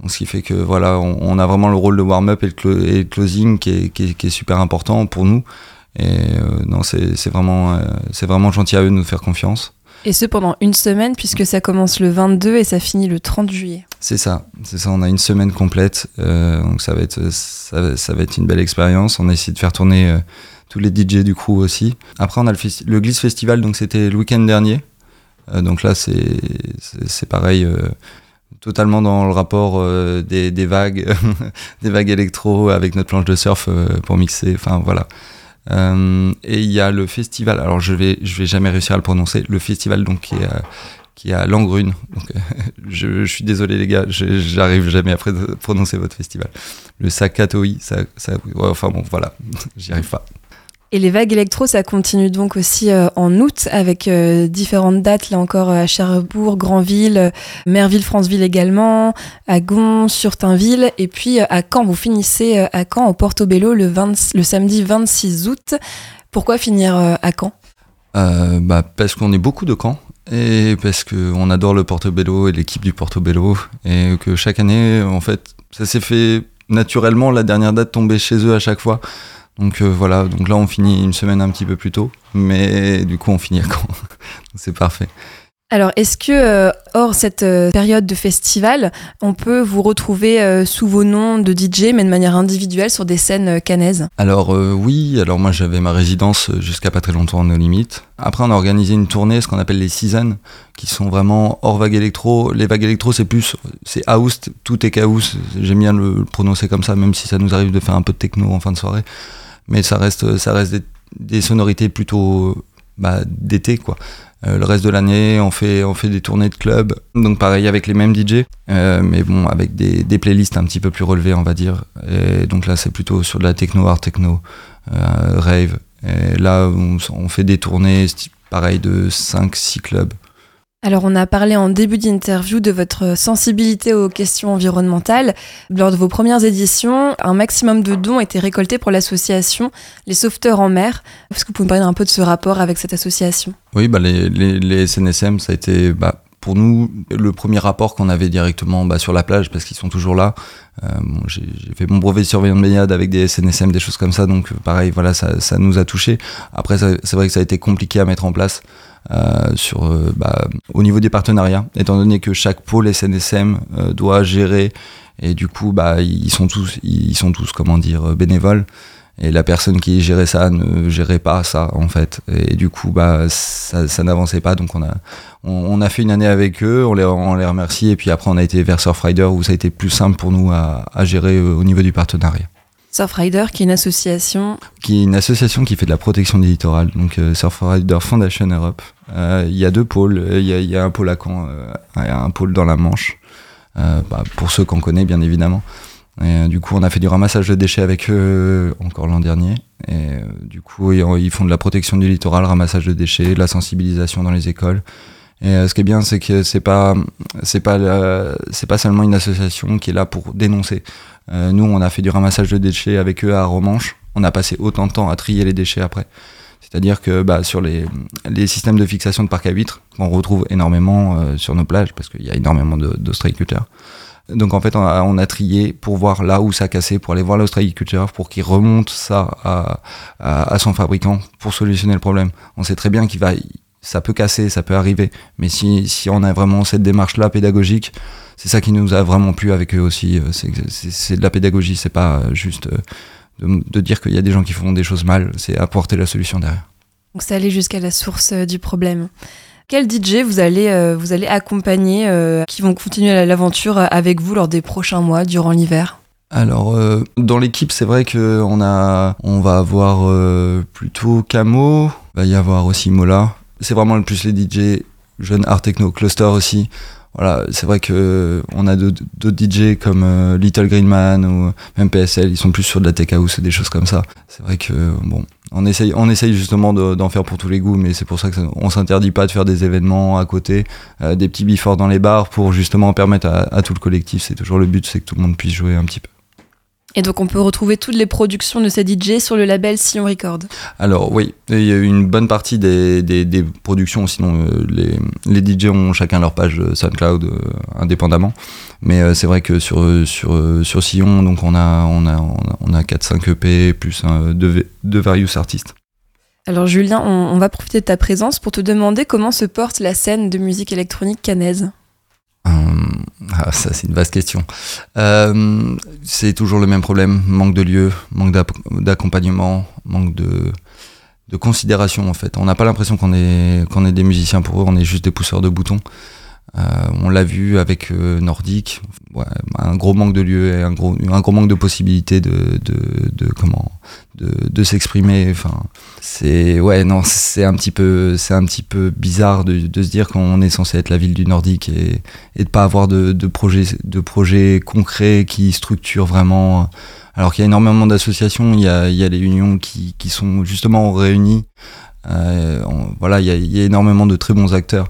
Donc, ce qui fait que voilà, on, on a vraiment le rôle de warm-up et, et, le closing qui est, qui, est, qui est, super important pour nous. Et euh, non, c'est vraiment, euh, c'est vraiment gentil à eux de nous faire confiance. Et ce pendant une semaine, puisque ça commence le 22 et ça finit le 30 juillet. C'est ça, c'est ça. On a une semaine complète, euh, donc ça va être, ça, ça, va être une belle expérience. On a essayé de faire tourner tous les DJ du crew aussi. Après, on a le, le Gliss Festival, donc c'était le week-end dernier. Euh, donc là, c'est pareil euh, totalement dans le rapport euh, des, vagues, des vagues électro avec notre planche de surf pour mixer. Enfin voilà. Et il y a le festival. Alors je vais, je vais jamais réussir à le prononcer. Le festival donc qui est, qui est à Langrune. Je, suis désolé les gars, j'arrive jamais à prononcer votre festival. Le Sakatoi, ça, enfin bon voilà, j'y arrive pas. Et les vagues électro, ça continue donc aussi euh, en août avec euh, différentes dates, là encore à Cherbourg, Granville, euh, Merville, Franceville également, à Gon, Surtainville, et puis euh, à Caen. Vous finissez euh, à Caen, au Portobello, le, 20, le samedi 26 août. Pourquoi finir euh, à Caen? Bah, Parce qu'on est beaucoup de Caen. Et parce qu'on adore le Portobello et l'équipe du Portobello. Et que chaque année, en fait, ça s'est fait naturellement. La dernière date tombait chez eux à chaque fois. Donc euh, voilà, donc là on finit une semaine un petit peu plus tôt, mais du coup on finit à Caen. c'est parfait. Alors, est-ce que, euh, hors cette euh, période de festival, on peut vous retrouver euh, sous vos noms de DJ, mais de manière individuelle sur des scènes canaises? Alors oui, alors moi j'avais ma résidence jusqu'à pas très longtemps en No Limit. Après on a organisé une tournée, ce qu'on appelle les seasons, qui sont vraiment hors vague électro. Les vagues électro c'est plus, c'est house, tout est house, j'aime bien le prononcer comme ça, même si ça nous arrive de faire un peu de techno en fin de soirée. Mais ça reste, des, sonorités plutôt bah, d'été quoi. Euh, le reste de l'année, on fait, on fait des tournées de club, donc pareil avec les mêmes DJ, euh, mais bon, avec des, playlists un petit peu plus relevées, on va dire. Donc là, c'est plutôt sur de la techno, art techno, euh, rave. Et là, on, on fait des tournées, pareil, de 5-6 clubs. Alors on a parlé en début d'interview de votre sensibilité aux questions environnementales. Lors de vos premières éditions, un maximum de dons étaient récoltés pour l'association Les Sauveteurs en mer. Est-ce que vous pouvez me parler un peu de ce rapport avec cette association? Oui, bah les, les, les, SNSM, ça a été bah, pour nous le premier rapport qu'on avait directement bah, sur la plage parce qu'ils sont toujours là. Euh, J'ai fait mon brevet de surveillant de baignade avec des SNSM, des choses comme ça, donc pareil, voilà, ça, nous a touché. Après, c'est vrai que ça a été compliqué à mettre en place. Euh, sur, euh, bah, au niveau des partenariats, étant donné que chaque pôle SNSM euh, doit gérer et du coup bah, ils sont tous, ils sont tous comment dire, bénévoles et la personne qui gérait ça ne gérait pas ça en fait. Et du coup bah ça, ça n'avançait pas. Donc on a on, on, a fait une année avec eux on les, on les remercie. Et puis après on a été vers Surfrider où ça a été plus simple pour nous à, à gérer au niveau du partenariat. Surfrider, qui est une association qui est une association qui fait de la protection du littoral, donc euh, Surfrider Foundation Europe. Euh, Il y a deux pôles, il y, y, a un pôle à Caen et un pôle dans la Manche, euh, bah, pour ceux qu'on connaît bien évidemment. Et, du coup, on a fait du ramassage de déchets avec eux encore l'an dernier. Et du coup, ils font de la protection du littoral, ramassage de déchets, de la sensibilisation dans les écoles. Et ce qui est bien, c'est que c'est pas c'est pas c'est pas seulement une association qui est là pour dénoncer. Euh, nous, on a fait du ramassage de déchets avec eux à Romanche. On a passé autant de temps à trier les déchets après. C'est-à-dire que bah, sur les, les systèmes de fixation de parc à huîtres, qu'on retrouve énormément euh, sur nos plages, parce qu'il y a énormément d'ostréiculteurs, Donc en fait, on a, trié pour voir là où ça cassait, pour aller voir l'Australie Culture, pour qu'il remonte ça à, son fabricant pour solutionner le problème. On sait très bien qu'il va, ça peut casser, ça peut arriver, mais si, si on a vraiment cette démarche-là pédagogique, c'est ça qui nous a vraiment plu avec eux aussi. euh, C'est de la pédagogie, c'est pas euh, juste euh, de, de dire qu'il y a des gens qui font des choses mal, c'est apporter la solution derrière. Donc c'est aller jusqu'à la source du problème. Quel DJ vous allez, euh, vous allez accompagner, euh, qui vont continuer la- l'aventure euh, avec vous lors des prochains mois, durant l'hiver? Alors, dans l'équipe, c'est vrai que on a, on va avoir plutôt Camo, va y avoir aussi Mola. C'est vraiment le plus les DJ jeunes art techno, cluster aussi. Voilà, c'est vrai que on a d'autres DJ comme Little Green Man ou même PSL, ils sont plus sur de la tech house et des choses comme ça. C'est vrai que bon, on essaye, on essaye justement de- d'en faire pour tous les goûts, mais c'est pour ça que ça- on s'interdit pas de faire des événements à côté, euh, des petits before dans les bars pour justement permettre à tout le collectif. C'est toujours le but, c'est que tout le monde puisse jouer un petit peu. Et donc on peut retrouver toutes les productions de ces DJ sur le label Sion Record. Alors oui, il y a une bonne partie des, des, des productions, sinon euh, les, les DJ ont chacun leur page euh, SoundCloud euh, indépendamment. Mais euh, c'est vrai que sur, sur, sur Sillon, donc on a, on a, on a, on a 4-5 EP plus deux, deux various artistes. Alors Julien, on, on va profiter de ta présence pour te demander comment se porte la scène de musique électronique cannaise. Hum, ah, ça c'est une vaste question. Euh, c'est toujours le même problème, manque de lieu, manque d'accompagnement, manque de, de considération en fait. On n'a pas l'impression qu'on est, qu'on est des musiciens pour eux, on est juste des pousseurs de boutons. Euh, on l'a vu avec euh, Nordique, ouais, un gros manque de lieu et un gros, un gros manque de possibilités de, de, de comment de, de s'exprimer. Enfin, c'est ouais non, c'est un petit peu c'est un petit peu bizarre de, de se dire qu'on est censé être la ville du Nordique et, et de pas avoir de, de projets de projets concrets qui structurent vraiment. Alors qu'il y a énormément d'associations, il y a, il y a les unions qui, qui sont justement réunies. Euh, voilà, il y, a, il y a énormément de très bons acteurs.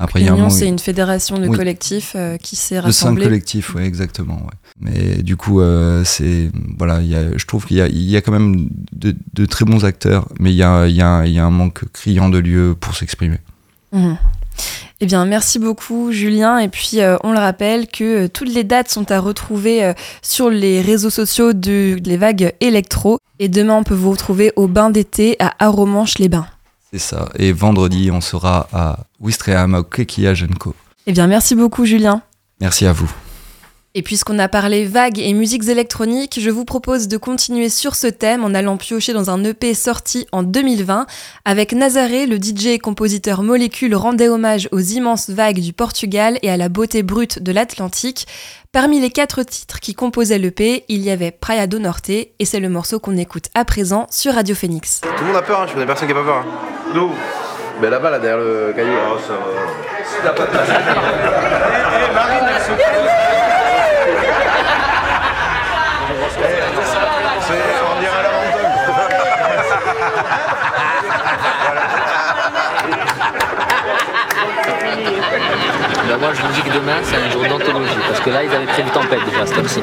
Après, L'Union, c'est une fédération de Oui. collectifs euh, qui s'est de cinq rassemblée. collectifs, ouais, exactement. Ouais. Mais du coup, euh, c'est voilà, il y a, je trouve qu'il y a, il y a quand même de, de très bons acteurs, mais il y a, il y, a, il y a un manque criant de lieux pour s'exprimer. Mhm. Eh bien, merci beaucoup, Julien. Et puis, euh, on le rappelle que euh, toutes les dates sont à retrouver euh, sur les réseaux sociaux de les vagues électro. Et demain, on peut vous retrouver au bain d'été à Aromanche-les-Bains. C'est ça. Et vendredi, on sera à Ouistreham, au Kekia Co. Eh bien, merci beaucoup, Julien. Merci à vous. Et puisqu'on a parlé vagues et musiques électroniques, je vous propose de continuer sur ce thème en allant piocher dans un EP sorti en 2020. Avec Nazaré, le DJ et compositeur Molécule rendait hommage aux immenses vagues du Portugal et à la beauté brute de l'Atlantique. Parmi les quatre titres qui composaient l'EP, il y avait Praia do Norte et c'est le morceau qu'on écoute à présent sur Radio Phoenix. Tout le monde a peur, hein, je connais personne qui a pas peur. Nous Ben là-bas, là, derrière le caillou. Oh, ça va. on dirait la montagne. Ben moi je vous dis que demain c'est un jour d'anthologie parce que là ils avaient prévu tempête déjà cette heure-ci.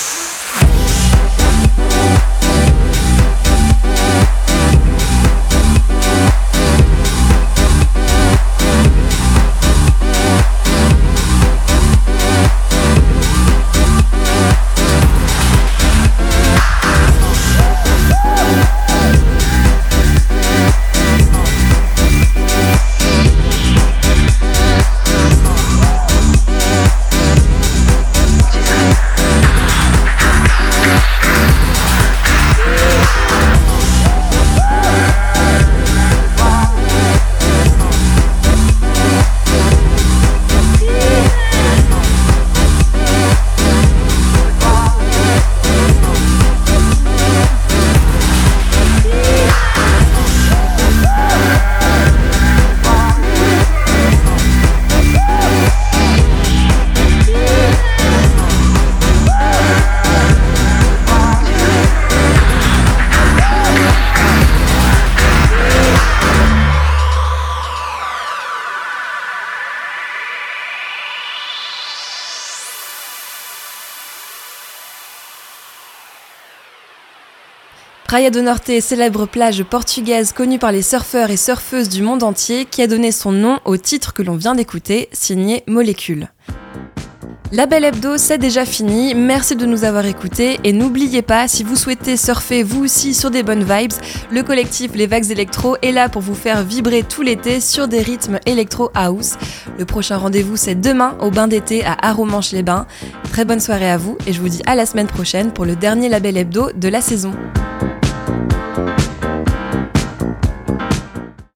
Praia do Norte, célèbre plage portugaise connue par les surfeurs et surfeuses du monde entier, qui a donné son nom au titre que l'on vient d'écouter, signé Molécule. La Belle Hebdo, c'est déjà fini. Merci de nous avoir écoutés. Et n'oubliez pas, si vous souhaitez surfer vous aussi sur des bonnes vibes, le collectif Les Vagues Électro est là pour vous faire vibrer tout l'été sur des rythmes électro house. Le prochain rendez-vous, c'est demain au bain d'été à Aromanche-les-Bains. Très bonne soirée à vous et je vous dis à la semaine prochaine pour le dernier Label Hebdo de la saison.